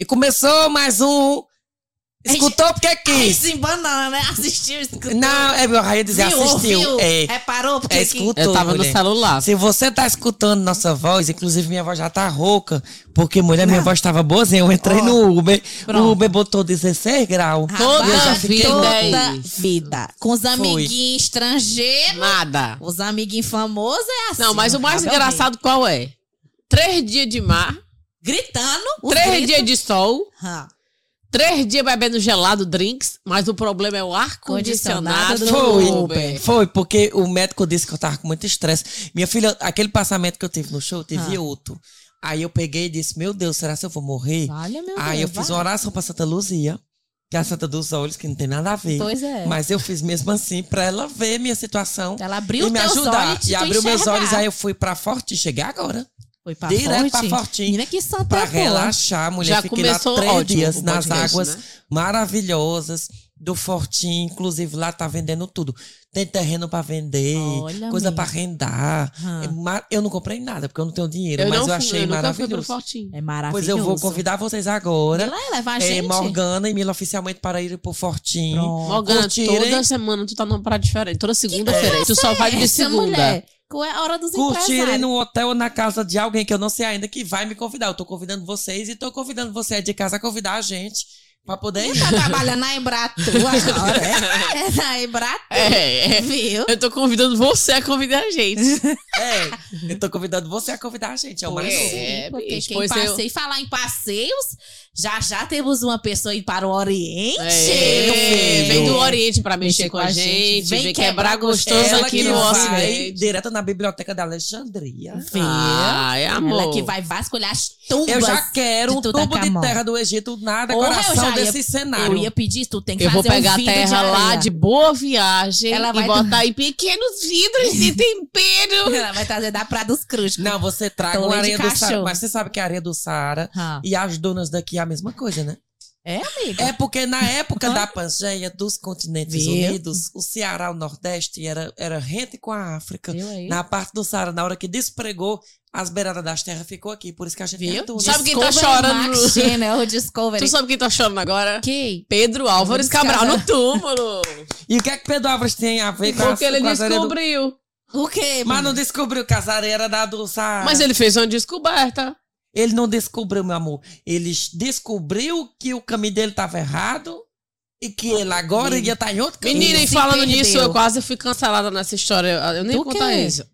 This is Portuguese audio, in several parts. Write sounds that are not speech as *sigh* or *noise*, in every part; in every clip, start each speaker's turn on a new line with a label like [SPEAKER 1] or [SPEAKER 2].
[SPEAKER 1] E começou mais um. Escutou porque
[SPEAKER 2] Aí
[SPEAKER 1] quis.
[SPEAKER 2] se banana, né? Assistiu, escutou.
[SPEAKER 1] Não, é meu raio dizer
[SPEAKER 2] viu,
[SPEAKER 1] assistiu.
[SPEAKER 2] ouviu,
[SPEAKER 1] É,
[SPEAKER 2] reparou porque
[SPEAKER 1] é escutou.
[SPEAKER 3] Eu tava no
[SPEAKER 1] mulher.
[SPEAKER 3] celular.
[SPEAKER 1] Se você tá escutando nossa voz, inclusive minha voz já tá rouca, porque mulher, minha
[SPEAKER 2] Não.
[SPEAKER 1] voz tava boazinha. Eu entrei
[SPEAKER 2] Ó,
[SPEAKER 1] no Uber,
[SPEAKER 2] pronto.
[SPEAKER 1] o Uber botou 16 graus.
[SPEAKER 3] Toda
[SPEAKER 1] eu já fiquei
[SPEAKER 3] é
[SPEAKER 2] Toda vida. Com os amiguinhos estrangeiros,
[SPEAKER 3] Nada.
[SPEAKER 2] os amiguinhos famosos é assim.
[SPEAKER 3] Não, mas o mais engraçado qual é? Três dias de mar,
[SPEAKER 2] Gritando.
[SPEAKER 3] três
[SPEAKER 2] gritos.
[SPEAKER 3] dias de sol,
[SPEAKER 2] Ah,
[SPEAKER 3] três dias bebendo gelado, drinks, mas o problema é o ar-condicionado do
[SPEAKER 1] Foi,
[SPEAKER 3] Uber.
[SPEAKER 1] foi, porque o médico disse que eu tava com muito estresse. Minha filha, aquele passamento que eu tive no show, teve
[SPEAKER 2] Ah.
[SPEAKER 1] outro. Aí eu peguei e disse, meu Deus, será que eu vou morrer?
[SPEAKER 2] Olha, meu
[SPEAKER 1] Aí
[SPEAKER 2] Deus.
[SPEAKER 1] eu fiz
[SPEAKER 2] vai.
[SPEAKER 1] uma oração pra Santa Luzia, que é a Santa dos Olhos, que não tem nada a ver.
[SPEAKER 2] Pois é.
[SPEAKER 1] Mas eu fiz mesmo assim pra ela ver minha situação
[SPEAKER 2] Ela abriu
[SPEAKER 1] e me ajudar.
[SPEAKER 2] olhos
[SPEAKER 1] E abriu meus
[SPEAKER 2] enxergar.
[SPEAKER 1] olhos, aí eu fui pra Forte, cheguei agora.
[SPEAKER 2] Foi pra
[SPEAKER 1] direto
[SPEAKER 2] Forte.
[SPEAKER 1] pra.
[SPEAKER 2] Menina, que santa
[SPEAKER 1] Pra
[SPEAKER 2] boa.
[SPEAKER 1] relaxar, mulher.
[SPEAKER 3] Já
[SPEAKER 1] Fiquei lá
[SPEAKER 3] começou
[SPEAKER 1] três
[SPEAKER 3] ótimo
[SPEAKER 1] dias nas
[SPEAKER 3] podcast,
[SPEAKER 1] águas
[SPEAKER 3] né?
[SPEAKER 1] maravilhosas do Fortinho. Inclusive, lá tá vendendo tudo. Tem terreno pra vender,
[SPEAKER 2] Olha,
[SPEAKER 1] coisa pra arrendar. É Eu não comprei nada, porque eu não tenho dinheiro,
[SPEAKER 3] Eu
[SPEAKER 1] mas eu achei
[SPEAKER 3] eu
[SPEAKER 1] maravilhoso.
[SPEAKER 3] Fortinho.
[SPEAKER 2] É maravilhoso.
[SPEAKER 1] Pois eu vou convidar vocês agora.
[SPEAKER 2] Ela levar a
[SPEAKER 1] É,
[SPEAKER 2] gente.
[SPEAKER 1] Morgana e Mila oficialmente para ir pro Fortinho.
[SPEAKER 2] Pronto.
[SPEAKER 3] Morgana,
[SPEAKER 1] Curtirem.
[SPEAKER 3] toda semana tu tá numa praia diferente. Toda segunda-feira. Tu só vai de segunda.
[SPEAKER 2] mulher, qual é a hora dos
[SPEAKER 1] Curtirem no hotel ou na casa de alguém que eu não sei ainda que vai me convidar. Eu tô convidando vocês e tô convidando você aí de casa a convidar a gente pra poder ir.
[SPEAKER 2] Tá trabalhando na Embratu agora, é? *laughs* É na Embratu,
[SPEAKER 3] É, é.
[SPEAKER 2] viu?
[SPEAKER 3] Eu tô convidando você a convidar a gente. *laughs*
[SPEAKER 1] É, eu tô convidando você a convidar a gente. É o mais
[SPEAKER 3] É,
[SPEAKER 1] novo.
[SPEAKER 2] Porque
[SPEAKER 3] bicho,
[SPEAKER 2] quem
[SPEAKER 3] pois eu-
[SPEAKER 2] passei, falar em passeios, já já temos uma pessoa indo para o Oriente.
[SPEAKER 3] É, vem do Oriente pra mexer,
[SPEAKER 2] Mexer
[SPEAKER 3] com a gente,
[SPEAKER 2] Vem
[SPEAKER 3] vem
[SPEAKER 2] quebrar
[SPEAKER 3] quebrar gostoso
[SPEAKER 1] Ela
[SPEAKER 3] aqui
[SPEAKER 1] que
[SPEAKER 3] no Ocidente.
[SPEAKER 1] direto na biblioteca da Alexandria.
[SPEAKER 2] Viu?
[SPEAKER 3] Ah, é amor.
[SPEAKER 2] Ela que vai vasculhar as tumbas.
[SPEAKER 1] Eu já quero
[SPEAKER 2] de
[SPEAKER 1] um tubo de
[SPEAKER 2] Tutankhamon.
[SPEAKER 1] terra do Egito na
[SPEAKER 2] Porra, eu ia-
[SPEAKER 1] desse cenário.
[SPEAKER 2] Eu ia pedir, tu tem que
[SPEAKER 3] Eu vou
[SPEAKER 2] fazer
[SPEAKER 3] pegar
[SPEAKER 2] um
[SPEAKER 3] a terra
[SPEAKER 2] de
[SPEAKER 3] lá de boa viagem
[SPEAKER 2] Ela
[SPEAKER 3] e
[SPEAKER 2] vai-
[SPEAKER 3] botar em pequenos vidros de *laughs* tempero.
[SPEAKER 2] Ela vai trazer da Praia dos Cruz.
[SPEAKER 1] Não, você traga uma areia do Saara. Mas você sabe que a areia do Saara
[SPEAKER 2] Ah.
[SPEAKER 1] e as dunas daqui é a mesma coisa, né?
[SPEAKER 2] É, amiga?
[SPEAKER 1] É porque na época da Pangeia dos continentes
[SPEAKER 2] Viu?
[SPEAKER 1] unidos, o Ceará, o Nordeste, era, era rente com a África. Na parte do Saara, na hora que despregou, as beiradas das terras ficou aqui. Por isso que a gente
[SPEAKER 2] Viu?
[SPEAKER 1] dunas.
[SPEAKER 3] Sabe quem tá chorando?
[SPEAKER 2] Max Channel, *laughs* o Discovery.
[SPEAKER 3] Tu sabe quem tá chorando agora?
[SPEAKER 2] Quem?
[SPEAKER 3] Pedro Álvares Cabral no túmulo.
[SPEAKER 1] E o que é que Pedro Álvares tem a ver com,
[SPEAKER 3] Porque
[SPEAKER 1] as,
[SPEAKER 3] ele
[SPEAKER 1] com do...
[SPEAKER 3] descobriu.
[SPEAKER 2] O quê?
[SPEAKER 1] Mas não descobriu que as areias eram da do Saara.
[SPEAKER 3] Mas ele fez uma descoberta.
[SPEAKER 1] Ele não descobriu, meu amor. Ele descobriu que o caminho dele estava errado e que ele agora ia estar em outro caminho.
[SPEAKER 3] Menina, e falando
[SPEAKER 2] perdeu.
[SPEAKER 3] nisso, eu quase fui cancelada nessa história. Eu nem contar isso.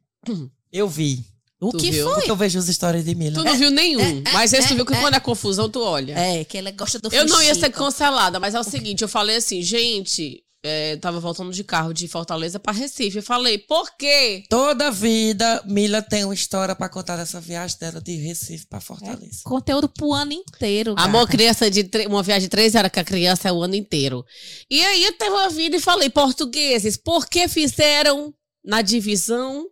[SPEAKER 1] Eu vi.
[SPEAKER 2] O
[SPEAKER 3] Tu
[SPEAKER 2] que
[SPEAKER 3] viu?
[SPEAKER 2] foi?
[SPEAKER 1] Porque eu vejo as histórias de Mila.
[SPEAKER 3] Tu não viu nenhum. Mas esse tu viu que
[SPEAKER 2] é,
[SPEAKER 3] quando é confusão, tu olha.
[SPEAKER 2] É, que ela gosta do
[SPEAKER 3] Eu não ia ser
[SPEAKER 2] fuxico.
[SPEAKER 3] cancelada, mas é o seguinte, eu falei assim, gente, é, tava voltando de carro de Fortaleza pra Recife. Eu falei, por quê?
[SPEAKER 1] Toda vida, Mila tem uma história pra contar dessa viagem dela de Recife pra Fortaleza.
[SPEAKER 2] Conteúdo pro ano inteiro.
[SPEAKER 3] Amor, criança de uma viagem de três horas com a criança é o ano inteiro. E aí eu tava ouvindo e falei, portugueses, por que fizeram na divisão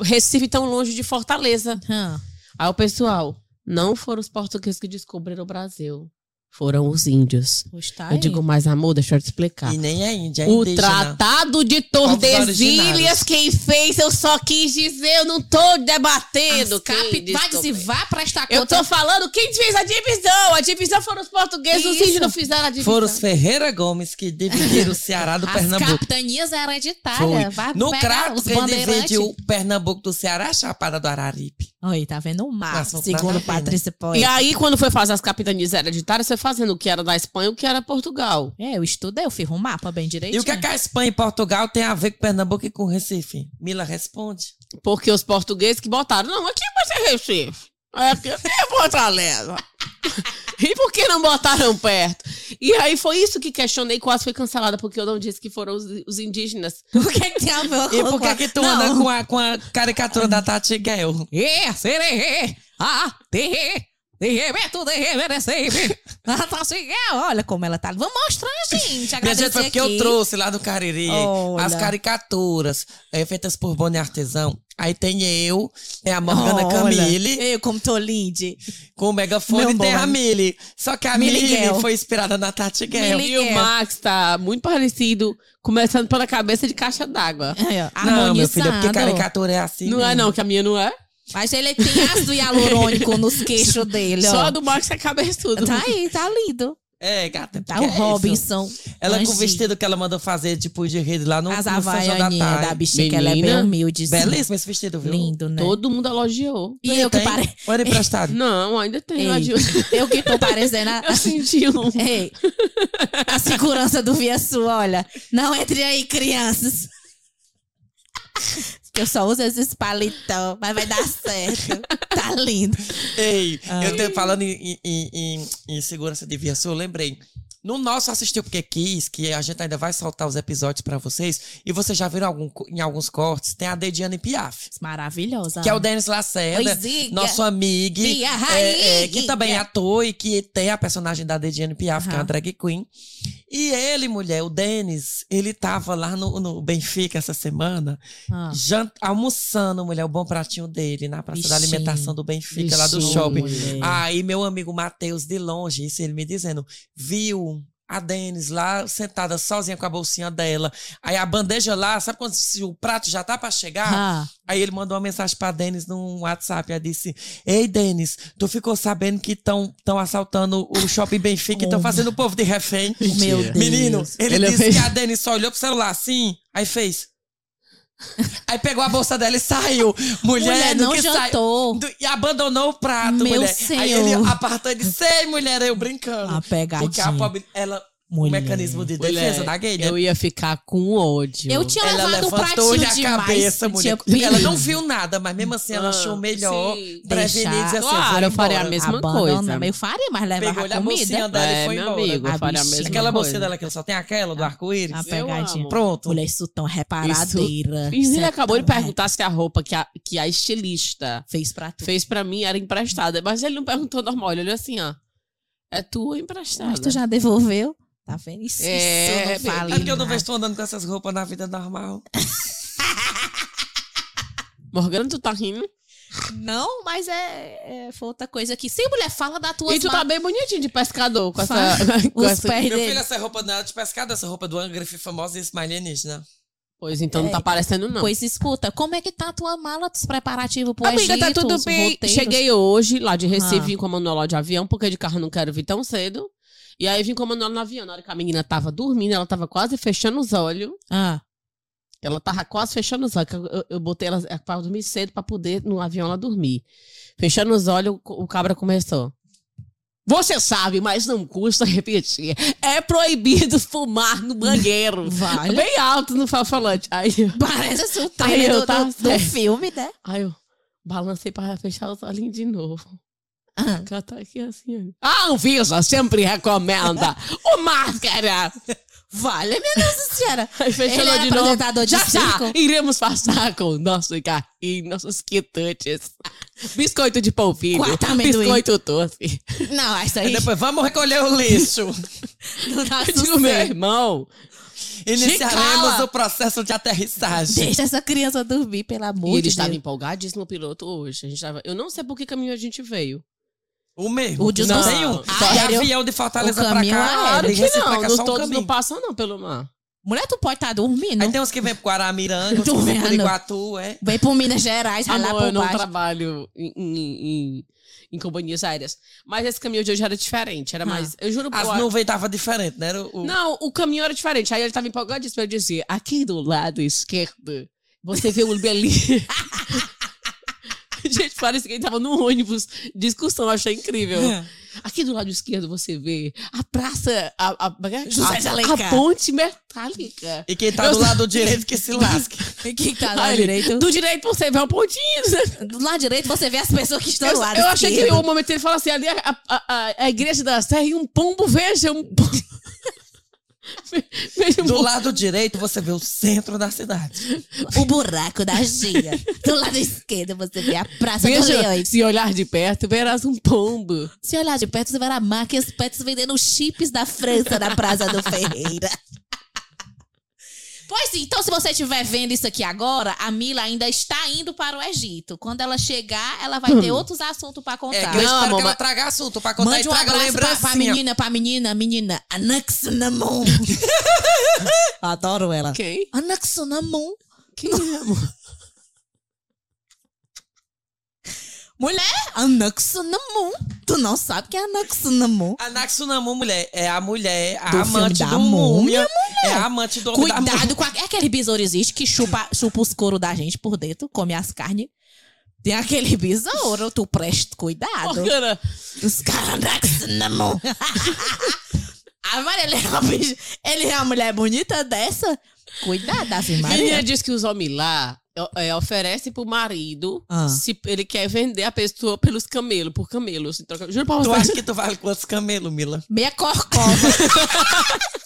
[SPEAKER 3] Recife tão longe de Fortaleza?
[SPEAKER 2] Hã.
[SPEAKER 3] Aí o pessoal, não foram os portugueses que descobriram o Brasil. Foram os índios.
[SPEAKER 2] Tá
[SPEAKER 3] eu digo, mas amor, deixa eu te explicar.
[SPEAKER 1] E nem é índia, é
[SPEAKER 3] O
[SPEAKER 1] indígena.
[SPEAKER 3] Tratado de Tordesilhas, quem fez, eu só quis dizer, eu não tô debatendo.
[SPEAKER 2] As
[SPEAKER 3] quem
[SPEAKER 2] capi- Vai
[SPEAKER 3] descobriu.
[SPEAKER 2] dizer, vá prestar
[SPEAKER 3] Eu
[SPEAKER 2] conta.
[SPEAKER 3] tô falando quem fez a divisão. A divisão foram os portugueses, os
[SPEAKER 2] Isso.
[SPEAKER 3] índios não fizeram a divisão.
[SPEAKER 1] Foram os Ferreira Gomes que dividiram o Ceará do
[SPEAKER 2] As
[SPEAKER 1] Pernambuco.
[SPEAKER 2] capitanias hereditárias.
[SPEAKER 1] No crato,
[SPEAKER 2] os
[SPEAKER 1] quem o Pernambuco do Ceará é a Chapada do Araripe.
[SPEAKER 2] Oi, tá vendo o mar,
[SPEAKER 1] Assunto
[SPEAKER 2] segundo
[SPEAKER 1] né?
[SPEAKER 2] Patrícia
[SPEAKER 3] E
[SPEAKER 2] Poeta.
[SPEAKER 3] aí, quando foi fazer as capitanias hereditárias, foi fazendo o que era da Espanha e o que era Portugal.
[SPEAKER 2] É, eu estudei, eu fiz um mapa bem
[SPEAKER 1] E
[SPEAKER 2] direitinho.
[SPEAKER 1] o que, é que a Espanha e Portugal tem a ver com Pernambuco e com Recife? Mila responde.
[SPEAKER 3] Porque os portugueses que botaram, não, aqui vai ser Recife. Aqui é Fortaleza. *laughs* e por que não botaram perto? E aí foi isso que questionei, quase foi cancelada, porque eu não disse que foram os, os indígenas. *laughs*
[SPEAKER 2] O que que tem a ver
[SPEAKER 1] E
[SPEAKER 2] com
[SPEAKER 1] por que, que tu anda com a, com a caricatura da Tati Gale? *laughs*
[SPEAKER 2] É, sererê, ah, terê, derrebeto, derreberecei. *laughs* Ah, tá assim, é, olha como ela tá. Vamos mostrar, gente. Agradecer
[SPEAKER 1] gente, foi porque
[SPEAKER 2] aqui.
[SPEAKER 1] eu trouxe lá do Cariri
[SPEAKER 2] Olha.
[SPEAKER 1] as caricaturas é, feitas por Boni Artesão. Aí tem eu, tem a Morgana
[SPEAKER 2] Olha,
[SPEAKER 1] Camille,
[SPEAKER 2] Eu, como tô linde.
[SPEAKER 1] com o megafone
[SPEAKER 2] Meu
[SPEAKER 1] e tem
[SPEAKER 2] bom.
[SPEAKER 1] a Millie. Só que a
[SPEAKER 2] Millie
[SPEAKER 1] Millie
[SPEAKER 2] Gale.
[SPEAKER 1] foi inspirada na Tati Gale.
[SPEAKER 2] Millie
[SPEAKER 3] E o. Max tá muito parecido, começando pela cabeça de caixa d'água.
[SPEAKER 2] Ó,
[SPEAKER 1] Não, meu filho, é porque caricatura é assim.
[SPEAKER 3] Não é
[SPEAKER 1] mesmo.
[SPEAKER 3] não, que a minha não é.
[SPEAKER 2] Mas ele tem ácido hialurônico nos queixos dele, ó.
[SPEAKER 3] Só a do Max é cabeçudo.
[SPEAKER 2] Tá aí, tá lindo.
[SPEAKER 1] É, gata.
[SPEAKER 2] Tá o
[SPEAKER 1] é isso.
[SPEAKER 2] Robinson.
[SPEAKER 1] Ela com o vestido que ela mandou fazer, tipo, de rede lá no,
[SPEAKER 2] As
[SPEAKER 1] no da
[SPEAKER 2] da,
[SPEAKER 1] Tarde.
[SPEAKER 2] bichinha, que ela é bem
[SPEAKER 3] Menina,
[SPEAKER 2] humilde.
[SPEAKER 1] Belíssimo esse vestido, viu?
[SPEAKER 2] Lindo, né?
[SPEAKER 3] Todo mundo elogiou.
[SPEAKER 2] E eu que,
[SPEAKER 1] Tem?
[SPEAKER 2] pare...
[SPEAKER 1] Ou era emprestado? *laughs*
[SPEAKER 3] Não, ainda tem.
[SPEAKER 2] eu que tô parecendo a... *laughs*
[SPEAKER 3] Eu senti um.
[SPEAKER 2] Ei, a segurança do Viesu, olha. Não entre aí, crianças. Que eu só uso esses palitão, mas vai dar certo. Tá lindo.
[SPEAKER 1] Ei,
[SPEAKER 2] Ai.
[SPEAKER 1] eu tô falando em, em, em- em segurança de viação, eu lembrei. No nosso Assistiu Porque Quis, que a gente ainda vai soltar os episódios pra vocês, e vocês já viram algum, em alguns cortes, tem a Dediane Piaf.
[SPEAKER 2] Maravilhosa.
[SPEAKER 1] Que é o Denis Lacerda,
[SPEAKER 2] Oi,
[SPEAKER 1] nosso amigo, é, é, que também é ator e que tem a personagem da Dediane Piaf, que é uma drag queen. E ele, mulher, o Denis, ele tava lá no, no Benfica essa semana,
[SPEAKER 2] Ah,
[SPEAKER 1] jant- almoçando, mulher, o bom pratinho dele na praça da
[SPEAKER 2] Bichinho.
[SPEAKER 1] alimentação do Benfica, lá do shopping.
[SPEAKER 3] mulher.
[SPEAKER 1] Aí meu amigo Matheus, de longe, isso ele me dizendo, viu a Denis lá sentada sozinha com a bolsinha dela. Aí a bandeja lá, sabe quando se o prato já tá pra chegar?
[SPEAKER 2] ah,
[SPEAKER 1] Aí ele mandou uma mensagem pra Denis no WhatsApp. Aí disse: Ei, Denis, tu ficou sabendo que estão assaltando o shopping Benfica e estão
[SPEAKER 2] Oh.
[SPEAKER 1] fazendo o povo de refém?
[SPEAKER 2] meu Deus.
[SPEAKER 1] Menino, ele,
[SPEAKER 3] Ele
[SPEAKER 1] disse
[SPEAKER 3] fez-
[SPEAKER 1] que a Denis só olhou pro celular assim, aí fez. Aí pegou a bolsa dela e saiu. Mulher,
[SPEAKER 2] Mulher, não
[SPEAKER 1] que
[SPEAKER 2] jantou.
[SPEAKER 1] do- e abandonou o prato,
[SPEAKER 2] Meu
[SPEAKER 1] mulher. Aí ele
[SPEAKER 2] Senhor.
[SPEAKER 1] apartou e disse: Ei, mulher, eu brincando.
[SPEAKER 2] A pegadinha.
[SPEAKER 1] Porque a pobre, ela, o
[SPEAKER 2] Mulher.
[SPEAKER 1] mecanismo de
[SPEAKER 3] Mulher,
[SPEAKER 1] defesa da gay, né?
[SPEAKER 3] Eu ia ficar com ódio.
[SPEAKER 2] Eu tinha
[SPEAKER 1] Ela
[SPEAKER 2] levado o
[SPEAKER 1] levantou-lhe
[SPEAKER 2] pratinho
[SPEAKER 1] a
[SPEAKER 2] demais.
[SPEAKER 1] cabeça, mulher.
[SPEAKER 2] Tinha-
[SPEAKER 1] Ela não *laughs* viu nada, mas mesmo assim ela
[SPEAKER 3] Ah,
[SPEAKER 1] achou melhor
[SPEAKER 3] sim.
[SPEAKER 1] prevenir e dizer assim,
[SPEAKER 3] Claro,
[SPEAKER 1] eu, vou
[SPEAKER 3] eu faria a mesma
[SPEAKER 2] Abandona,
[SPEAKER 3] coisa.
[SPEAKER 2] Eu faria, mas levava
[SPEAKER 1] Pegou-lhe a bolsinha
[SPEAKER 2] comida.
[SPEAKER 1] dela e
[SPEAKER 3] É,
[SPEAKER 1] foi
[SPEAKER 3] meu
[SPEAKER 1] embora.
[SPEAKER 3] amigo,
[SPEAKER 2] A
[SPEAKER 3] eu faria a mesma
[SPEAKER 1] Aquela
[SPEAKER 3] coisa.
[SPEAKER 1] bolsinha dela que só tem aquela do arco-íris.
[SPEAKER 2] A pegadinha.
[SPEAKER 1] Pronto.
[SPEAKER 2] Mulher, isso tão reparadeira.
[SPEAKER 3] E ele
[SPEAKER 2] Isso é
[SPEAKER 3] acabou de perguntar se a roupa que a, que a estilista
[SPEAKER 2] Fez pra tu.
[SPEAKER 3] fez pra mim era emprestada. Mas ele não perguntou normal, ele olhou assim, ó. É tua emprestada?
[SPEAKER 2] Mas tu já devolveu? Tá vendo? Isso,
[SPEAKER 3] É,
[SPEAKER 2] isso eu não falei
[SPEAKER 1] É porque eu não vejo tu andando com essas roupas na vida normal. *laughs*
[SPEAKER 3] Morgana, tu tá rindo?
[SPEAKER 2] Não, mas é, é foi outra coisa que. Se mulher fala da tua
[SPEAKER 3] E tu tá bem bonitinho de pescador com essa... *laughs* Com
[SPEAKER 2] Os
[SPEAKER 3] essa-
[SPEAKER 1] Meu
[SPEAKER 2] dele.
[SPEAKER 1] filho, essa roupa não é de pescado, essa roupa do Angrife famosa e esse alienígena.
[SPEAKER 3] Pois então não
[SPEAKER 2] É.
[SPEAKER 3] tá parecendo não.
[SPEAKER 2] Pois escuta, como é que tá a tua mala dos preparativos pro
[SPEAKER 3] Amiga, tá
[SPEAKER 2] Egito,
[SPEAKER 3] tudo
[SPEAKER 2] os
[SPEAKER 3] bem.
[SPEAKER 2] roteiros?
[SPEAKER 3] Cheguei hoje lá de Recife,
[SPEAKER 2] Ah.
[SPEAKER 3] com a Manuela de avião, porque de carro não quero vir tão cedo. E aí vim com a Manuela no avião. Na hora que a menina tava dormindo, ela tava quase fechando os olhos.
[SPEAKER 2] Ah,
[SPEAKER 3] Ela tava quase fechando os olhos. Eu, eu- eu botei ela pra dormir cedo pra poder no avião ela dormir. Fechando os olhos, o, o cabra começou. Você sabe, mas não custa *laughs* repetir. É proibido fumar no banheiro.
[SPEAKER 2] vale.
[SPEAKER 3] Bem alto no falante. Aí, eu-
[SPEAKER 2] Parece o trailer
[SPEAKER 3] eu
[SPEAKER 2] do, do, do filme, né?
[SPEAKER 3] aí eu balancei pra fechar os olhinhos de novo. *laughs*
[SPEAKER 2] Ah,
[SPEAKER 3] Ela tá aqui assim. ó. A Anvisa sempre recomenda o máscara.
[SPEAKER 2] vale, minha Nossa Senhora. *laughs*
[SPEAKER 3] Aí fechou
[SPEAKER 2] Ele
[SPEAKER 3] ela
[SPEAKER 2] é
[SPEAKER 3] de novo.
[SPEAKER 2] de
[SPEAKER 3] Já já,
[SPEAKER 2] circo?
[SPEAKER 3] iremos passar *laughs* com o nosso carrinho, nossos quitantes. Biscoito de polvilho,
[SPEAKER 2] Quarta amendoim.
[SPEAKER 3] biscoito doce.
[SPEAKER 2] Não, isso
[SPEAKER 1] E
[SPEAKER 2] aí
[SPEAKER 1] depois, vamos recolher o lixo.
[SPEAKER 2] não dá
[SPEAKER 3] Eu digo, meu irmão,
[SPEAKER 1] Iniciaremos o processo de aterrissagem.
[SPEAKER 2] Deixa essa criança dormir, pelo amor
[SPEAKER 3] e ele
[SPEAKER 2] de
[SPEAKER 3] estava
[SPEAKER 2] Deus.
[SPEAKER 3] empolgadíssimo o piloto hoje. A gente tava, eu não sei por que caminho a gente veio.
[SPEAKER 1] O mesmo.
[SPEAKER 2] O de
[SPEAKER 1] não
[SPEAKER 3] não.
[SPEAKER 1] tem um.
[SPEAKER 2] Aéreo.
[SPEAKER 1] De avião de Fortaleza
[SPEAKER 2] O
[SPEAKER 1] pra cá.
[SPEAKER 2] aéreo.
[SPEAKER 1] de
[SPEAKER 3] que não,
[SPEAKER 1] cá,
[SPEAKER 3] não
[SPEAKER 1] um
[SPEAKER 3] todos não passam não pelo mar.
[SPEAKER 2] Mulher, tu pode estar dormindo.
[SPEAKER 1] Aí tem uns que vêm pro Guaramiranga, uns que *laughs* vêm pro. Iguatu, é.
[SPEAKER 2] Vem pro Minas Gerais, vai lá por
[SPEAKER 3] eu não
[SPEAKER 2] baixo.
[SPEAKER 3] trabalho em, em, em, em companhias aéreas. Mas esse caminho de hoje era diferente. Era
[SPEAKER 2] Ah.
[SPEAKER 3] mais. Eu juro
[SPEAKER 1] As nuvens estavam diferentes, né? O-
[SPEAKER 3] Não, o caminho era diferente. Aí ele tava empolgadíssimo. Eu dizia, aqui do lado esquerdo, você vê o Belinha. *laughs* *laughs* Gente, parece que ele tava no ônibus de excursão. Achei incrível. Aqui do lado esquerdo você vê a praça. A, a,
[SPEAKER 2] José de
[SPEAKER 3] a, a ponte metálica.
[SPEAKER 1] E quem tá
[SPEAKER 3] Eu
[SPEAKER 1] do lado direito que se lasque. *laughs*
[SPEAKER 2] Quem tá do lado direito?
[SPEAKER 3] Do direito você vê o pontinho.
[SPEAKER 2] Do lado direito você vê as pessoas que estão
[SPEAKER 3] Eu,
[SPEAKER 2] lado
[SPEAKER 3] eu achei que
[SPEAKER 2] esquerdo.
[SPEAKER 3] o momento ele fala assim: ali a, a, a, a igreja da Serra e um pombo, veja um pombo.
[SPEAKER 1] Do lado direito você vê o centro da cidade.
[SPEAKER 2] O buraco da Gia. Do lado esquerdo você vê a Praça dos
[SPEAKER 3] Veja,
[SPEAKER 2] Leões.
[SPEAKER 3] se olhar de perto, verás um pombo.
[SPEAKER 2] Se olhar de perto, você verá máquinas pets vendendo chips da França na Praça do Ferreira. Pois sim, então se você estiver vendo isso aqui agora, a Mila ainda está indo para o Egito. Quando ela chegar, ela vai ter *laughs* outros assuntos para
[SPEAKER 1] É,
[SPEAKER 2] contar.
[SPEAKER 1] que eu
[SPEAKER 3] Não,
[SPEAKER 1] espero que ela traga assunto pra contar
[SPEAKER 2] Mande
[SPEAKER 1] e
[SPEAKER 2] um
[SPEAKER 1] traga
[SPEAKER 2] abraço pra, pra
[SPEAKER 1] lembrancinha.
[SPEAKER 2] menina, pra menina, menina. Anaxunamon. *laughs* Adoro ela.
[SPEAKER 3] Quem?
[SPEAKER 2] Anaxunamon.
[SPEAKER 3] Quem é, amor? *laughs*
[SPEAKER 2] Mulher, Anaxunamun. Tu não sabe quem é Anaxunamun?
[SPEAKER 1] A Naxunamu, mulher, é a mulher, a
[SPEAKER 2] Do filme
[SPEAKER 1] amante
[SPEAKER 2] da
[SPEAKER 1] do
[SPEAKER 2] múmia,
[SPEAKER 1] múmia. É a amante do homem da múmia.
[SPEAKER 2] Cuidado com a- é aquele besouro existe que chupa, chupa os couro da gente por dentro, come as carnes. Tem aquele besouro, tu presta cuidado.
[SPEAKER 3] Morgana,
[SPEAKER 2] Os caras Anaxunamun. A Maria, ele é, uma bicha- ele é uma mulher bonita dessa? Cuidado, Ave
[SPEAKER 3] menina
[SPEAKER 2] Maria.
[SPEAKER 3] diz que os homens lá é, oferecem pro marido
[SPEAKER 2] Ah.
[SPEAKER 3] se ele quer vender a pessoa pelos camelos, por camelo. Se troca... Juro pra
[SPEAKER 1] Tu
[SPEAKER 3] você.
[SPEAKER 1] acha que tu vale quantos camelos, Mila?
[SPEAKER 2] Meia corcova. *laughs*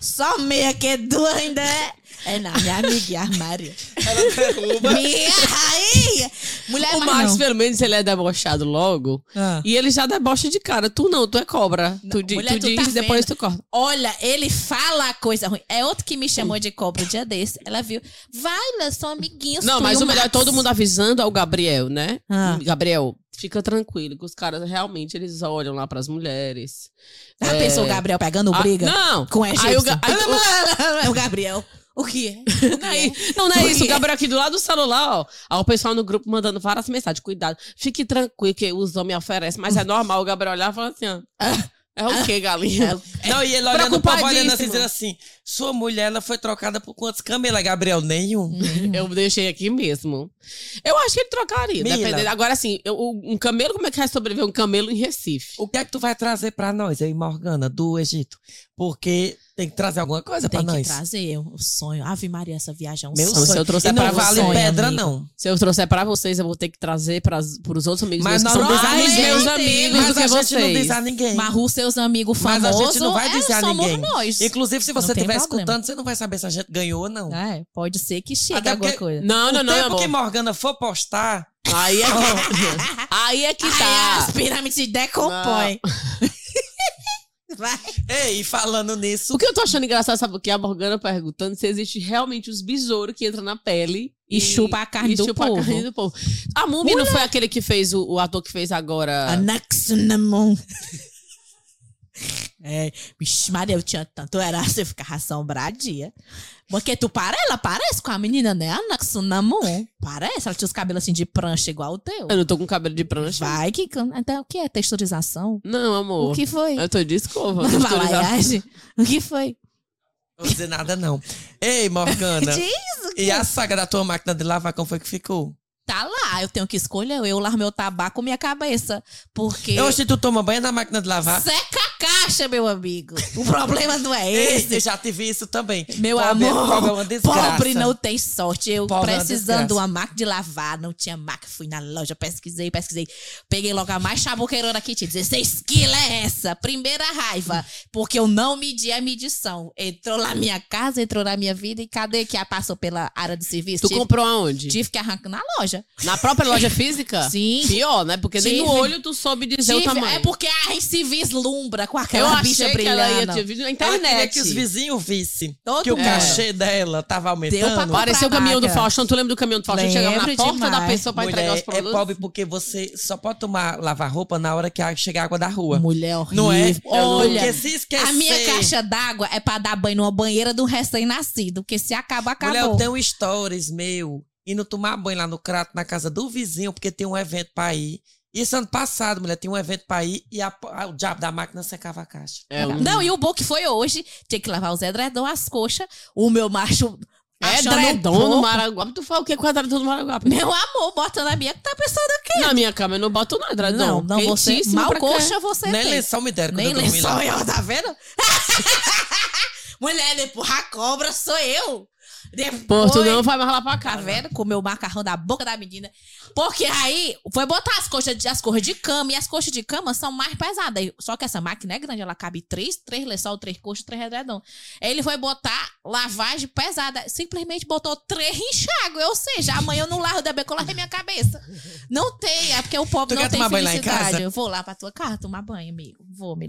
[SPEAKER 2] Só meia que é duas ainda é. É não, minha amiga, a Maria.
[SPEAKER 1] Ela derruba.
[SPEAKER 2] Minha rainha! Mulher
[SPEAKER 3] O Max,
[SPEAKER 2] não.
[SPEAKER 3] pelo menos, ele é debochado logo.
[SPEAKER 2] Ah.
[SPEAKER 3] E ele já debocha de cara. Tu não, tu é cobra.
[SPEAKER 2] Não,
[SPEAKER 3] tu di-
[SPEAKER 2] mulher,
[SPEAKER 3] tu
[SPEAKER 2] tu
[SPEAKER 3] diz,
[SPEAKER 2] tá
[SPEAKER 3] depois
[SPEAKER 2] vendo?
[SPEAKER 3] tu corta.
[SPEAKER 2] Olha, ele fala coisa ruim. É outro que me chamou de cobra o dia desse. Ela viu. Vai, lá, são amiguinhos.
[SPEAKER 3] Não, mas
[SPEAKER 2] e
[SPEAKER 3] o melhor é todo mundo avisando ao Gabriel, né?
[SPEAKER 2] Ah.
[SPEAKER 3] Gabriel, fica tranquilo, que os caras realmente eles olham lá pras mulheres.
[SPEAKER 2] Já
[SPEAKER 3] É.
[SPEAKER 2] pensou o Gabriel pegando
[SPEAKER 3] Ah,
[SPEAKER 2] briga?
[SPEAKER 3] não!
[SPEAKER 2] Com o
[SPEAKER 3] Aí o Ga- aí o-
[SPEAKER 2] É *laughs* o Gabriel. O que *laughs* é? O que
[SPEAKER 3] Aí-
[SPEAKER 2] é?
[SPEAKER 3] não, não é
[SPEAKER 2] O
[SPEAKER 3] isso. O Gabriel aqui do lado do celular, ó. Aí o pessoal no grupo mandando várias mensagens. Cuidado. Fique tranquilo que os homens oferecem. Mas é *laughs* normal o Gabriel olhar e falar assim, ó. É o quê, galinha?
[SPEAKER 1] Não, e ele olhando o povo olhando assim, dizendo assim: sua mulher ela foi trocada por quantos camelos, Gabriel? Nenhum.
[SPEAKER 3] Eu deixei aqui mesmo. Eu acho que ele trocaria,
[SPEAKER 1] Mila.
[SPEAKER 3] dependendo. Agora, assim, eu- um camelo, como é que vai sobreviver um camelo em Recife?
[SPEAKER 1] O que é que tu vai trazer pra nós aí, Morgana, do Egito? Porque tem que trazer alguma coisa
[SPEAKER 2] Tem
[SPEAKER 1] pra
[SPEAKER 2] que
[SPEAKER 1] nós.
[SPEAKER 2] trazer o sonho. Ave Maria, essa viagem é um
[SPEAKER 1] Meu
[SPEAKER 2] sonho.
[SPEAKER 3] se
[SPEAKER 1] sonho.
[SPEAKER 3] eu trouxer
[SPEAKER 1] e não
[SPEAKER 3] pra
[SPEAKER 1] vale
[SPEAKER 3] você,
[SPEAKER 1] pedra,
[SPEAKER 2] amigo.
[SPEAKER 1] não.
[SPEAKER 3] Se eu trouxer pra vocês, eu vou ter que trazer pras, pros outros amigos
[SPEAKER 1] Mas
[SPEAKER 3] meus, que
[SPEAKER 1] nós
[SPEAKER 3] são
[SPEAKER 1] não
[SPEAKER 3] mais
[SPEAKER 1] dizemos
[SPEAKER 3] meus amigos
[SPEAKER 1] Mas
[SPEAKER 3] do que
[SPEAKER 1] a gente não
[SPEAKER 3] vocês.
[SPEAKER 1] diz a ninguém.
[SPEAKER 2] Marru seus amigos
[SPEAKER 1] Mas
[SPEAKER 2] famosos.
[SPEAKER 1] a gente não vai
[SPEAKER 2] é,
[SPEAKER 1] dizer a
[SPEAKER 2] somos
[SPEAKER 1] ninguém.
[SPEAKER 2] nós.
[SPEAKER 1] Inclusive, se você
[SPEAKER 2] Não tem
[SPEAKER 1] estiver escutando, você não vai saber se a gente ganhou ou não.
[SPEAKER 2] É, pode ser que chegue
[SPEAKER 1] Até
[SPEAKER 2] alguma coisa.
[SPEAKER 3] Não, não,
[SPEAKER 1] o
[SPEAKER 3] não,
[SPEAKER 1] tempo
[SPEAKER 3] amor.
[SPEAKER 1] que Morgana for postar,
[SPEAKER 3] Aí é que, *laughs* aí é que
[SPEAKER 2] Aí
[SPEAKER 3] tá.
[SPEAKER 2] as pirâmides se decompõem. *laughs* Vai.
[SPEAKER 1] ei, falando nisso,
[SPEAKER 3] O que eu tô achando engraçado, sabe o que? A Morgana perguntando se existe realmente os besouros que entram na pele
[SPEAKER 2] E chupa a carne
[SPEAKER 3] e
[SPEAKER 2] do
[SPEAKER 3] chupa
[SPEAKER 2] povo.
[SPEAKER 3] a carne do povo. A Múmia não foi aquele que fez, o, o ator que fez agora...
[SPEAKER 2] Anaxunamon. *laughs* É, vixe, Maria, eu tinha tanto era você ficar assombradinha. Porque tu para, ela parece com a menina, né? Anaxunamon. Parece, ela tinha os cabelos assim de prancha igual o teu.
[SPEAKER 3] Eu não tô com cabelo de prancha.
[SPEAKER 2] Vai que. Então, o que é texturização?
[SPEAKER 3] Não, amor.
[SPEAKER 2] O que foi?
[SPEAKER 3] Eu tô de escova. *laughs*
[SPEAKER 2] Balaiagem? O que foi?
[SPEAKER 1] não vou dizer nada não. Ei, Morgana, *laughs*
[SPEAKER 2] Diz o
[SPEAKER 1] e a saga da tua máquina de lavar, como foi que ficou?
[SPEAKER 2] Tá lá, eu tenho que escolher. Eu largo meu tabaco com minha cabeça. Porque.
[SPEAKER 1] Eu que tu toma banho na máquina de lavar.
[SPEAKER 2] Seca a caixa, meu amigo. O *laughs* problema não é
[SPEAKER 1] Ei,
[SPEAKER 2] esse.
[SPEAKER 1] eu já tive isso também.
[SPEAKER 2] Meu
[SPEAKER 1] Pobre-
[SPEAKER 2] amor,
[SPEAKER 1] pobre é uma desgraça.
[SPEAKER 2] pobre não tem sorte. Eu
[SPEAKER 1] Pobre é
[SPEAKER 2] precisando de uma máquina de lavar, não tinha máquina. Fui na loja, pesquisei, pesquisei. Peguei logo a mais chabuqueirona que tinha. 16 quilos é essa. Primeira raiva. Porque eu não medi a medição. Entrou na minha casa, entrou na minha vida. E cadê que a passou pela área de serviço?
[SPEAKER 3] Tu
[SPEAKER 2] tive,
[SPEAKER 3] comprou aonde?
[SPEAKER 2] tive que arrancar na loja.
[SPEAKER 3] Na própria loja física?
[SPEAKER 2] Sim.
[SPEAKER 3] Pior, né? Porque nem no
[SPEAKER 2] Tive.
[SPEAKER 3] olho tu soube dizer o
[SPEAKER 2] Tive-
[SPEAKER 3] tamanho.
[SPEAKER 2] é porque a gente se vislumbra com
[SPEAKER 3] Eu
[SPEAKER 2] aquela
[SPEAKER 3] achei
[SPEAKER 2] bicha
[SPEAKER 3] que ela ia
[SPEAKER 2] brilhando.
[SPEAKER 3] ter vídeo na
[SPEAKER 1] Ela queria
[SPEAKER 3] internet.
[SPEAKER 1] que os vizinhos vissem
[SPEAKER 2] Todo
[SPEAKER 1] que o
[SPEAKER 2] mundo.
[SPEAKER 1] cachê dela tava aumentando.
[SPEAKER 3] Pareceu o caminhão do. Faustão. Tu lembra do caminhão do Faustão? Chegava na porta da
[SPEAKER 2] demais.
[SPEAKER 3] pessoa pra entregar
[SPEAKER 1] Mulher,
[SPEAKER 3] os produtos.
[SPEAKER 1] é pobre porque você só pode tomar lavar roupa na hora que chega a água da rua.
[SPEAKER 2] Mulher horrível.
[SPEAKER 1] Não é?
[SPEAKER 2] Olha,
[SPEAKER 1] Porque se esquecer.
[SPEAKER 2] a minha caixa d'água é pra dar banho numa banheira de um recém-nascido. Porque se acaba,
[SPEAKER 1] Mulher, eu
[SPEAKER 2] acabou.
[SPEAKER 1] tenho stories meu indo tomar banho lá no crato na casa do vizinho porque tem um evento pra ir. Isso ano passado, mulher, tinha um evento pra ir e a- a- o diabo da máquina secava a caixa.
[SPEAKER 3] É, um-
[SPEAKER 2] Não, e o bom que foi hoje, tinha que lavar os edredom, as coxas, o meu macho
[SPEAKER 3] É
[SPEAKER 2] achando um
[SPEAKER 3] dredom no. Maraguape. Tu fala o que com edredom no Maraguape?
[SPEAKER 2] Meu amor, bota na minha que tá pensando o quê?
[SPEAKER 3] Na minha cama eu não boto nada, edredom.
[SPEAKER 2] Não, não, você, mal coxa você
[SPEAKER 1] Nem
[SPEAKER 2] tem.
[SPEAKER 1] lençol me deram
[SPEAKER 2] Nem lençol eu, tá vendo? *laughs* Mulher, a cobra sou eu. Depois,
[SPEAKER 3] Pô, tu não vai mais lá pra
[SPEAKER 2] Tá
[SPEAKER 3] cá.
[SPEAKER 2] vendo? Comeu o macarrão da boca da menina. Porque aí foi botar as coxas de, as coxas de cama. E as coxas de cama são mais pesadas. Só que essa máquina é grande. Ela cabe três, três lençol, três coxas, três redredom. Aí ele foi botar lavagem pesada. Simplesmente botou três enxáguas. Ou seja, amanhã eu não largo da beca, eu larguei minha cabeça. Não tem. É porque o pobre
[SPEAKER 1] Tu
[SPEAKER 2] não
[SPEAKER 1] quer
[SPEAKER 2] tem
[SPEAKER 1] tomar banho lá em
[SPEAKER 2] felicidade.
[SPEAKER 1] casa?
[SPEAKER 2] Eu vou lá pra tua casa tomar banho, amigo. Vou, me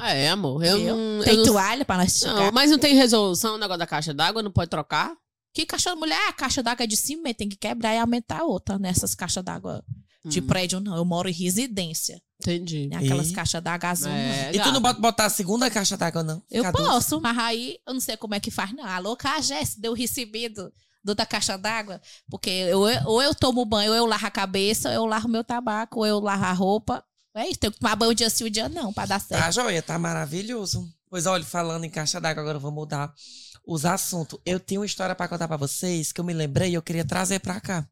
[SPEAKER 2] leve.
[SPEAKER 3] É, amor. Eu não.
[SPEAKER 2] Tem
[SPEAKER 3] eu não-
[SPEAKER 2] toalha pra nós esticar.
[SPEAKER 3] Não, mas não tem resolução o negócio da caixa d'água, não pode trocar?
[SPEAKER 2] Que caixa mulher? A caixa d'água é de cima, tem que quebrar e aumentar a outra nessas caixas d'água de
[SPEAKER 3] Hum.
[SPEAKER 2] prédio, não. Eu moro em residência.
[SPEAKER 3] Entendi.
[SPEAKER 2] Tem aquelas
[SPEAKER 1] E?
[SPEAKER 2] caixas d'água azul. não.
[SPEAKER 3] É,
[SPEAKER 1] E tu não bota botar a segunda caixa d'água, não?
[SPEAKER 2] Eu
[SPEAKER 1] doce.
[SPEAKER 2] posso, mas aí eu não sei como é que faz, não. Alô, Cagés, deu recebido. do da caixa d'água, porque eu, ou eu tomo banho, ou eu lavo a cabeça, ou eu lavo meu tabaco, ou eu lavo a roupa. É isso, tenho que tomar banho um dia sim, um dia não, pra dar certo.
[SPEAKER 1] Tá joia, tá maravilhoso. Pois olha, falando em caixa d'água, agora eu vou mudar os assuntos. Eu tenho uma história pra contar pra vocês que eu me lembrei e eu queria trazer pra cá.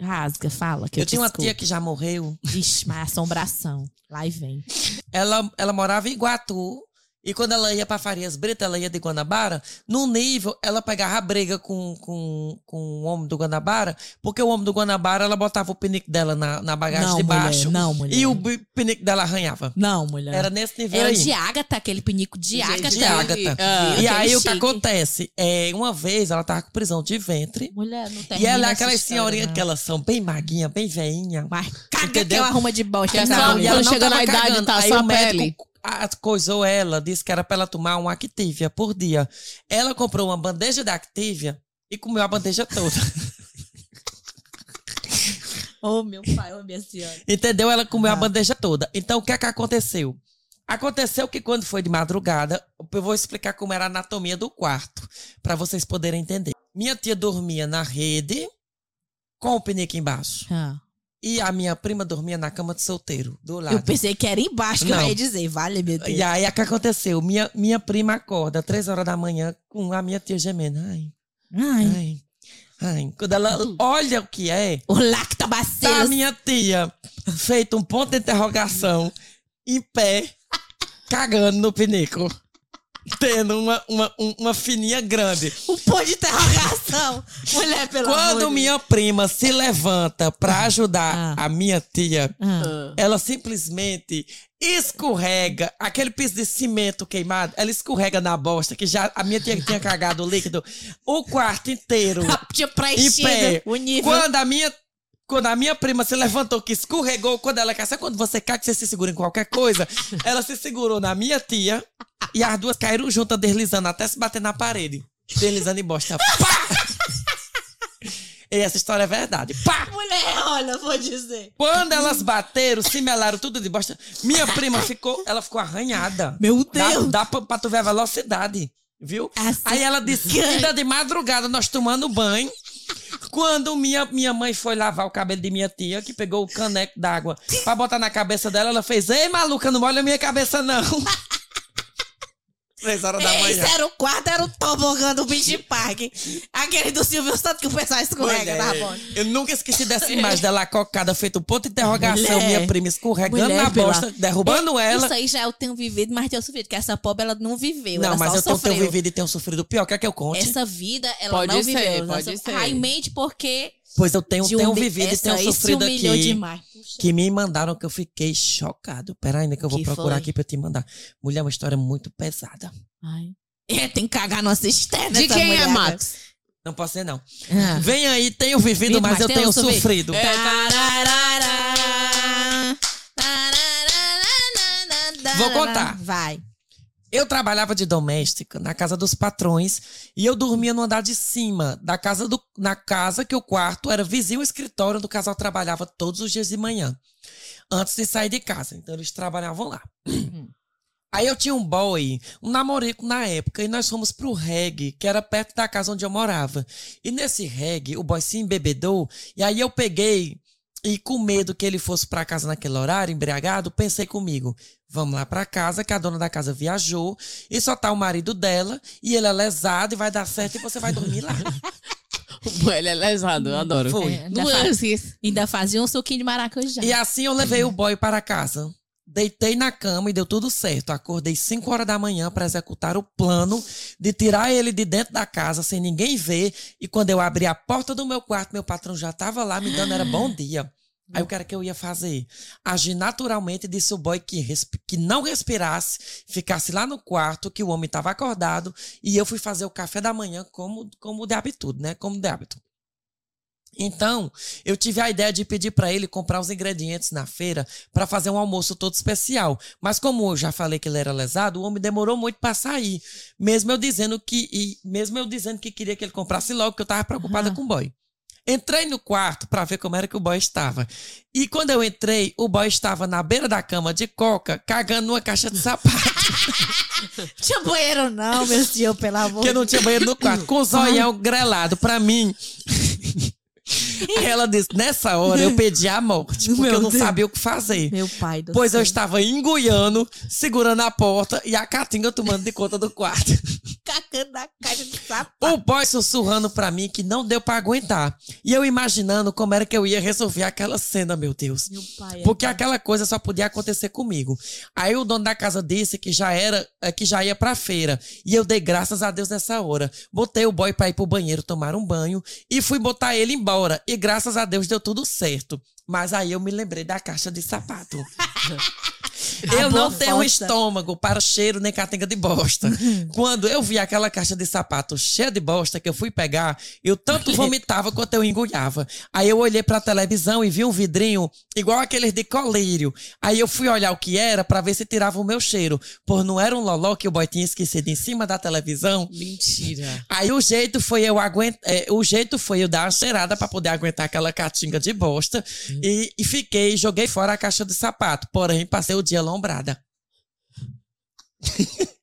[SPEAKER 2] Rasga, fala. Que
[SPEAKER 1] eu
[SPEAKER 2] eu,
[SPEAKER 1] tinha uma tia que já morreu.
[SPEAKER 2] Vixe, mas assombração. Lá e vem.
[SPEAKER 1] Ela, ela morava em Iguatu. E quando ela ia pra Farias Brito, ela ia de Guanabara. No nível, ela pegava a briga com, com, com o homem do Guanabara. Porque o homem do Guanabara, ela botava o pinico dela na, na bagagem
[SPEAKER 2] Não,
[SPEAKER 1] de
[SPEAKER 2] mulher,
[SPEAKER 1] baixo.
[SPEAKER 2] não, mulher.
[SPEAKER 1] E o pinico dela arranhava.
[SPEAKER 2] Não, mulher.
[SPEAKER 1] Era nesse nível
[SPEAKER 2] Era
[SPEAKER 1] aí.
[SPEAKER 2] de ágata, aquele pinico de ágata.
[SPEAKER 1] de ágata.
[SPEAKER 3] Ah.
[SPEAKER 1] E aí o que
[SPEAKER 2] chique.
[SPEAKER 1] acontece? É, uma vez ela tava com prisão de ventre.
[SPEAKER 2] Mulher, não tem
[SPEAKER 1] e ela é aquelas senhorinhas que elas são bem maguinha, bem veinha.
[SPEAKER 2] Mas caga que
[SPEAKER 1] Entendeu?
[SPEAKER 2] ela arruma de bosta.
[SPEAKER 3] Que
[SPEAKER 1] Não,
[SPEAKER 2] mulher.
[SPEAKER 1] e ela não
[SPEAKER 3] na idade,
[SPEAKER 1] cagando.
[SPEAKER 3] tá
[SPEAKER 1] Aí
[SPEAKER 3] só a
[SPEAKER 1] médico
[SPEAKER 3] pele.
[SPEAKER 1] a- coisou ela, disse que era pra ela tomar um Activia por dia. Ela comprou uma bandeja de Activia e comeu a bandeja toda. *laughs*
[SPEAKER 2] Oh, meu pai, oh, minha senhora.
[SPEAKER 1] Entendeu? Ela comeu
[SPEAKER 2] Ah.
[SPEAKER 1] a bandeja toda. Então, o que é que aconteceu? Aconteceu que quando foi de madrugada, eu vou explicar como era a anatomia do quarto, pra vocês poderem entender. Minha tia dormia na rede, com o pinico embaixo.
[SPEAKER 2] Ah,
[SPEAKER 1] E a minha prima dormia na cama de solteiro, do lado.
[SPEAKER 2] eu pensei que era embaixo que
[SPEAKER 1] Não.
[SPEAKER 2] eu ia dizer. Vale, meu Deus.
[SPEAKER 1] E aí, o que aconteceu? Minha, minha prima acorda três horas da manhã com a minha tia gemendo. Ai,
[SPEAKER 2] Ai,
[SPEAKER 1] ai, ai. Quando ela olha o que é,
[SPEAKER 2] o
[SPEAKER 1] tá a
[SPEAKER 2] lactobacillus.
[SPEAKER 1] minha tia feito um ponto de interrogação em pé, cagando no pinico. Tendo uma, uma, um- uma fininha grande.
[SPEAKER 2] Um ponto de interrogação. Mulher, pelo amor
[SPEAKER 1] Quando
[SPEAKER 2] de
[SPEAKER 1] minha prima se levanta pra ajudar
[SPEAKER 2] Ah.
[SPEAKER 1] a minha tia,
[SPEAKER 2] Ah.
[SPEAKER 3] Ah.
[SPEAKER 1] ela simplesmente escorrega aquele piso de cimento queimado, ela escorrega na bosta, que já a minha tia tinha cagado o líquido, o quarto inteiro *laughs*
[SPEAKER 2] Tinha
[SPEAKER 1] em
[SPEAKER 2] preenchido
[SPEAKER 1] pé.
[SPEAKER 2] o nível.
[SPEAKER 1] Quando a minha quando a minha prima se levantou, que escorregou, quando ela quer, sabe quando você cai, que você se segura em qualquer coisa? ela se segurou na minha tia e as duas caíram juntas, deslizando até se bater na parede. Deslizando em bosta. Pá! E essa história é verdade. Pá!
[SPEAKER 2] Mulher, olha, vou dizer.
[SPEAKER 1] Quando elas bateram, se melaram tudo de bosta. Minha prima ficou, ela ficou arranhada.
[SPEAKER 2] Meu
[SPEAKER 1] Dá,
[SPEAKER 2] Deus.
[SPEAKER 1] dá pra, pra tu ver a velocidade, viu?
[SPEAKER 2] Assim,
[SPEAKER 1] Aí ela disse, ainda de madrugada, nós tomando banho. Quando minha, minha mãe foi lavar o cabelo de minha tia, que pegou o caneco d'água pra botar na cabeça dela, ela fez, ei, maluca, não molha minha cabeça, não. *laughs* Três horas da
[SPEAKER 2] Esse
[SPEAKER 1] manhã.
[SPEAKER 2] era o quarto, era o tobogã do Beach Park. Aquele do Silvio Santos que o pessoal escorrega na bosta.
[SPEAKER 1] eu nunca esqueci dessa imagem dela cocada, feito um ponto de interrogação,
[SPEAKER 2] Mulher.
[SPEAKER 1] minha prima escorregando
[SPEAKER 2] Mulher,
[SPEAKER 1] na
[SPEAKER 2] pela-
[SPEAKER 1] bosta, derrubando ela.
[SPEAKER 2] Isso aí já eu tenho vivido, mas tenho sofrido. Que essa pobre, ela não viveu.
[SPEAKER 1] Não,
[SPEAKER 2] ela
[SPEAKER 1] mas
[SPEAKER 2] só
[SPEAKER 1] eu tenho,
[SPEAKER 2] sofreu.
[SPEAKER 1] tenho vivido e tenho sofrido pior. Quer que eu conte?
[SPEAKER 2] Essa vida, ela
[SPEAKER 3] Pode
[SPEAKER 2] não
[SPEAKER 3] ser,
[SPEAKER 2] viveu.
[SPEAKER 3] pode
[SPEAKER 2] só-
[SPEAKER 3] ser.
[SPEAKER 2] Realmente porque...
[SPEAKER 1] Pois eu tenho, tenho
[SPEAKER 2] humi-
[SPEAKER 1] vivido e
[SPEAKER 2] essa
[SPEAKER 1] tenho
[SPEAKER 2] aí se
[SPEAKER 1] sofrido aqui.
[SPEAKER 2] demais. Puxa.
[SPEAKER 1] Que me mandaram que eu fiquei chocado. Pera ainda que eu vou
[SPEAKER 2] Que
[SPEAKER 1] procurar
[SPEAKER 2] foi?
[SPEAKER 1] aqui pra eu te mandar. Mulher, é uma história muito pesada.
[SPEAKER 2] Ai. É, tem que cagar numa cisterna.
[SPEAKER 3] De quem
[SPEAKER 2] mulher
[SPEAKER 3] é. Max?
[SPEAKER 1] Não posso ser, não.
[SPEAKER 2] Ah.
[SPEAKER 1] Vem aí, tenho vivido, mas,
[SPEAKER 2] mas
[SPEAKER 1] eu tenho
[SPEAKER 2] sofrido.
[SPEAKER 1] sofrido.
[SPEAKER 3] É.
[SPEAKER 1] Vou contar.
[SPEAKER 2] Vai.
[SPEAKER 1] Eu trabalhava de doméstica na casa dos patrões e eu dormia no andar de cima da casa do, na casa que o quarto era vizinho ao escritório onde o casal trabalhava todos os dias de manhã, antes de sair de casa. Então eles trabalhavam lá. Aí eu tinha um boy, um namorico na época, e nós fomos pro reggae, que era perto da casa onde eu morava. E nesse reggae, o boy se embebedou, e aí eu peguei, e com medo que ele fosse pra casa naquele horário, embriagado, pensei comigo, vamos lá pra casa, que a dona da casa viajou, e só tá o marido dela, e ele é lesado, e vai dar certo, e você vai dormir lá. *laughs*
[SPEAKER 3] Ele é lesado, eu adoro.
[SPEAKER 1] Foi.
[SPEAKER 2] É, ainda,
[SPEAKER 3] Duas
[SPEAKER 2] fa-
[SPEAKER 3] vezes.
[SPEAKER 2] ainda fazia um suquinho de maracujá.
[SPEAKER 1] E assim eu levei o boy para casa. Deitei na cama e deu tudo certo. Acordei 5 horas da manhã para executar o plano de tirar ele de dentro da casa sem ninguém ver. E quando eu abri a porta do meu quarto, meu patrão já estava lá me dando era bom *gasps* dia. Aí o que era que eu ia fazer? Agir naturalmente e disse o boy que, que não respirasse, ficasse lá no quarto, que o homem estava acordado, e eu fui fazer o café da manhã como, como de habitude, né? Como de hábito. Então, eu tive a ideia de pedir para ele comprar os ingredientes na feira para fazer um almoço todo especial. Mas como eu já falei que ele era lesado, o homem demorou muito para sair, mesmo eu dizendo que e mesmo eu dizendo que queria que ele comprasse logo, que eu tava preocupada
[SPEAKER 2] Aham.
[SPEAKER 1] com o boy. Entrei no quarto pra ver como era que o boy estava. E quando eu entrei, o boy estava na beira da cama de coca, cagando numa caixa de sapato. *laughs*
[SPEAKER 2] Tinha banheiro não, meu senhor, pelo amor
[SPEAKER 1] Porque não tinha banheiro no quarto, com o zoião grelado pra mim. Aí ela disse: nessa hora eu pedi a morte, porque
[SPEAKER 2] Meu
[SPEAKER 1] eu não
[SPEAKER 2] Deus.
[SPEAKER 1] sabia o que fazer.
[SPEAKER 2] Meu pai do
[SPEAKER 1] Pois eu estava enguiando, segurando a porta e a Caatinga tomando de conta do quarto.
[SPEAKER 2] Cagando na caixa de sapato.
[SPEAKER 1] O boy sussurrando pra mim que não deu pra aguentar. E eu imaginando como era que eu ia resolver aquela cena, meu Deus.
[SPEAKER 2] Meu pai. é
[SPEAKER 1] Porque aquela coisa só podia acontecer comigo. Aí o dono da casa disse que já era, eh, que já ia pra feira. E eu dei graças a Deus nessa hora. Botei o boy pra ir pro banheiro tomar um banho e fui botar ele embora. E graças a Deus deu tudo certo. Mas aí eu me lembrei da caixa de sapato. *laughs* Eu não tenho um estômago para cheiro nem catenga de bosta. Quando eu vi aquela caixa de sapato cheia de bosta que eu fui pegar, eu tanto vomitava quanto eu engolhava. Aí eu olhei pra televisão e vi um vidrinho igual aqueles de colírio. Aí eu fui olhar o que era pra ver se tirava o meu cheiro. Por não era um loló que o boy tinha esquecido em cima da televisão.
[SPEAKER 3] Mentira.
[SPEAKER 1] Aí o jeito foi eu aguentar, o jeito foi eu dar uma cheirada pra poder aguentar aquela catinga de bosta e, e fiquei, joguei fora a caixa de sapato. Porém, passei o dia lombrada. *laughs*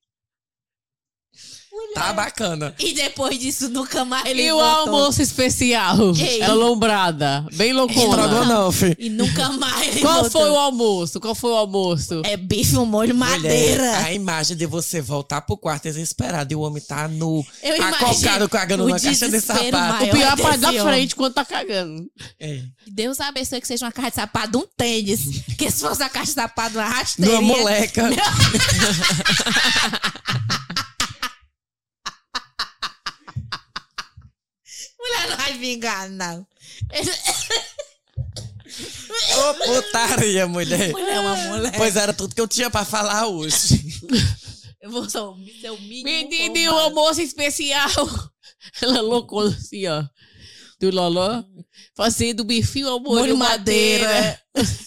[SPEAKER 1] Tá bacana.
[SPEAKER 2] E depois disso, nunca mais ele
[SPEAKER 3] E o
[SPEAKER 2] voltou.
[SPEAKER 3] almoço especial?
[SPEAKER 2] Ei.
[SPEAKER 3] Era lombrada. Bem loucona.
[SPEAKER 1] Estrogonofe.
[SPEAKER 2] E nunca mais ele
[SPEAKER 3] Qual
[SPEAKER 2] voltou.
[SPEAKER 3] foi o almoço? Qual foi o almoço?
[SPEAKER 2] É bife, um molho madeira.
[SPEAKER 1] Mulher, a imagem de você voltar pro quarto desesperado e o homem tá nu,
[SPEAKER 2] Eu imagino
[SPEAKER 1] acocado, cagando numa caixa de sapato.
[SPEAKER 3] O pior é parte da frente quando tá cagando.
[SPEAKER 1] É.
[SPEAKER 2] Deus abençoe que seja uma caixa de sapato de um tênis. *laughs* Porque se fosse a caixa de sapato uma rasteira.
[SPEAKER 1] Numa moleca. *laughs*
[SPEAKER 2] Mulher não vai vingar, não.
[SPEAKER 1] Ô, putaria, mulher.
[SPEAKER 2] Mulher é uma mulher.
[SPEAKER 1] Pois era tudo que eu tinha pra falar hoje.
[SPEAKER 2] Eu vou ser o mínimo.
[SPEAKER 3] Menino,
[SPEAKER 2] comando.
[SPEAKER 3] almoço especial. Ela loucona assim, ó. Do Loló. Fazendo bifinho ao molho,
[SPEAKER 2] Molho
[SPEAKER 3] madeira.
[SPEAKER 2] madeira. *laughs*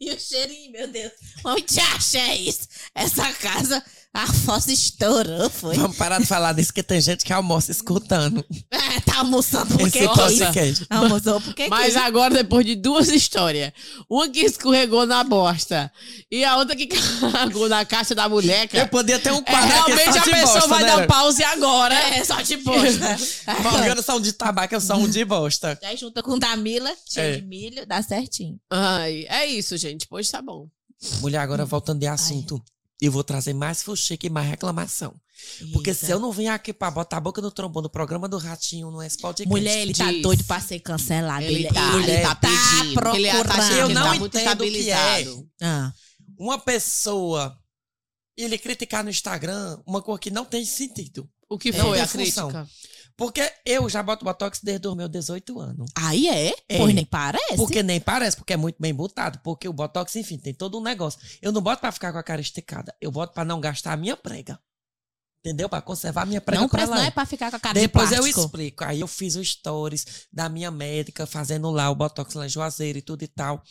[SPEAKER 2] E o cheirinho, meu Deus. Onde acha é isso? Essa casa, a fossa estourou, foi.
[SPEAKER 1] Vamos parar de falar disso, que tem gente que almoça escutando
[SPEAKER 2] É, tá almoçando porque
[SPEAKER 1] esse podcast.
[SPEAKER 2] Almoçou porque
[SPEAKER 3] Mas
[SPEAKER 2] quis.
[SPEAKER 3] agora, depois de duas histórias. Uma que escorregou na bosta. E a outra que cagou na caixa da mulher.
[SPEAKER 1] Eu podia ter um
[SPEAKER 3] É,
[SPEAKER 1] quadro aqui
[SPEAKER 3] realmente
[SPEAKER 1] só
[SPEAKER 3] a
[SPEAKER 1] de
[SPEAKER 3] pessoa
[SPEAKER 1] bosta,
[SPEAKER 3] vai
[SPEAKER 1] né?
[SPEAKER 3] dar pause agora.
[SPEAKER 2] É, só de bosta. *laughs*
[SPEAKER 1] Morgana são de tabaco, eu sou um de bosta.
[SPEAKER 2] Aí junta com Damila, cheio
[SPEAKER 1] É.
[SPEAKER 2] de milho, dá certinho.
[SPEAKER 3] Ai, é isso, gente. Pois tá bom.
[SPEAKER 1] Mulher, agora voltando de assunto, eu vou trazer mais fuxique e mais reclamação. Porque se eu não vim aqui pra botar a boca no trombone no programa do Ratinho, no podcast.
[SPEAKER 2] Mulher, ele tá
[SPEAKER 3] Diz.
[SPEAKER 2] doido pra ser cancelado.
[SPEAKER 3] Ele,
[SPEAKER 2] Ele,
[SPEAKER 3] tá,
[SPEAKER 2] ele
[SPEAKER 3] ele tá
[SPEAKER 2] tá
[SPEAKER 3] pedindo. ele tá
[SPEAKER 2] procurando.
[SPEAKER 3] achando
[SPEAKER 1] Eu não
[SPEAKER 3] tá muito
[SPEAKER 1] entendo o que é.
[SPEAKER 2] Ah,
[SPEAKER 1] uma pessoa ele criticar no Instagram uma coisa que não tem sentido.
[SPEAKER 3] O que
[SPEAKER 1] Não
[SPEAKER 3] foi a
[SPEAKER 1] função.
[SPEAKER 3] crítica?
[SPEAKER 1] Porque eu já boto Botox desde os meus 18 anos.
[SPEAKER 2] Aí é?
[SPEAKER 1] É.
[SPEAKER 2] Pois nem parece.
[SPEAKER 1] Porque nem parece, porque é muito bem botado. Porque o Botox, enfim, tem todo um negócio. Eu não boto pra ficar com a cara esticada. Eu boto pra não gastar a minha prega. Entendeu? Pra conservar a minha prega
[SPEAKER 2] não, não é pra ficar com a cara
[SPEAKER 1] Depois
[SPEAKER 2] de
[SPEAKER 1] eu explico. Aí eu fiz o stories da minha médica fazendo lá o Botox lá em Juazeiro e tudo e tal.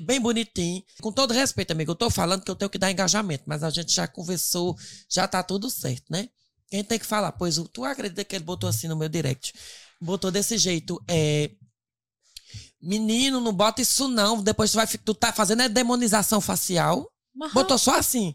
[SPEAKER 1] Bem bonitinho. Com todo respeito, amigo, eu tô falando que eu tenho que dar engajamento, mas a gente já conversou, já tá tudo certo, né? Quem tem que falar? Pois tu acredita que ele botou assim no meu direct? Botou desse jeito, é... Menino, não bota isso não. Depois tu vai tu tá fazendo é demonização facial.
[SPEAKER 2] Aham.
[SPEAKER 1] Botou só assim.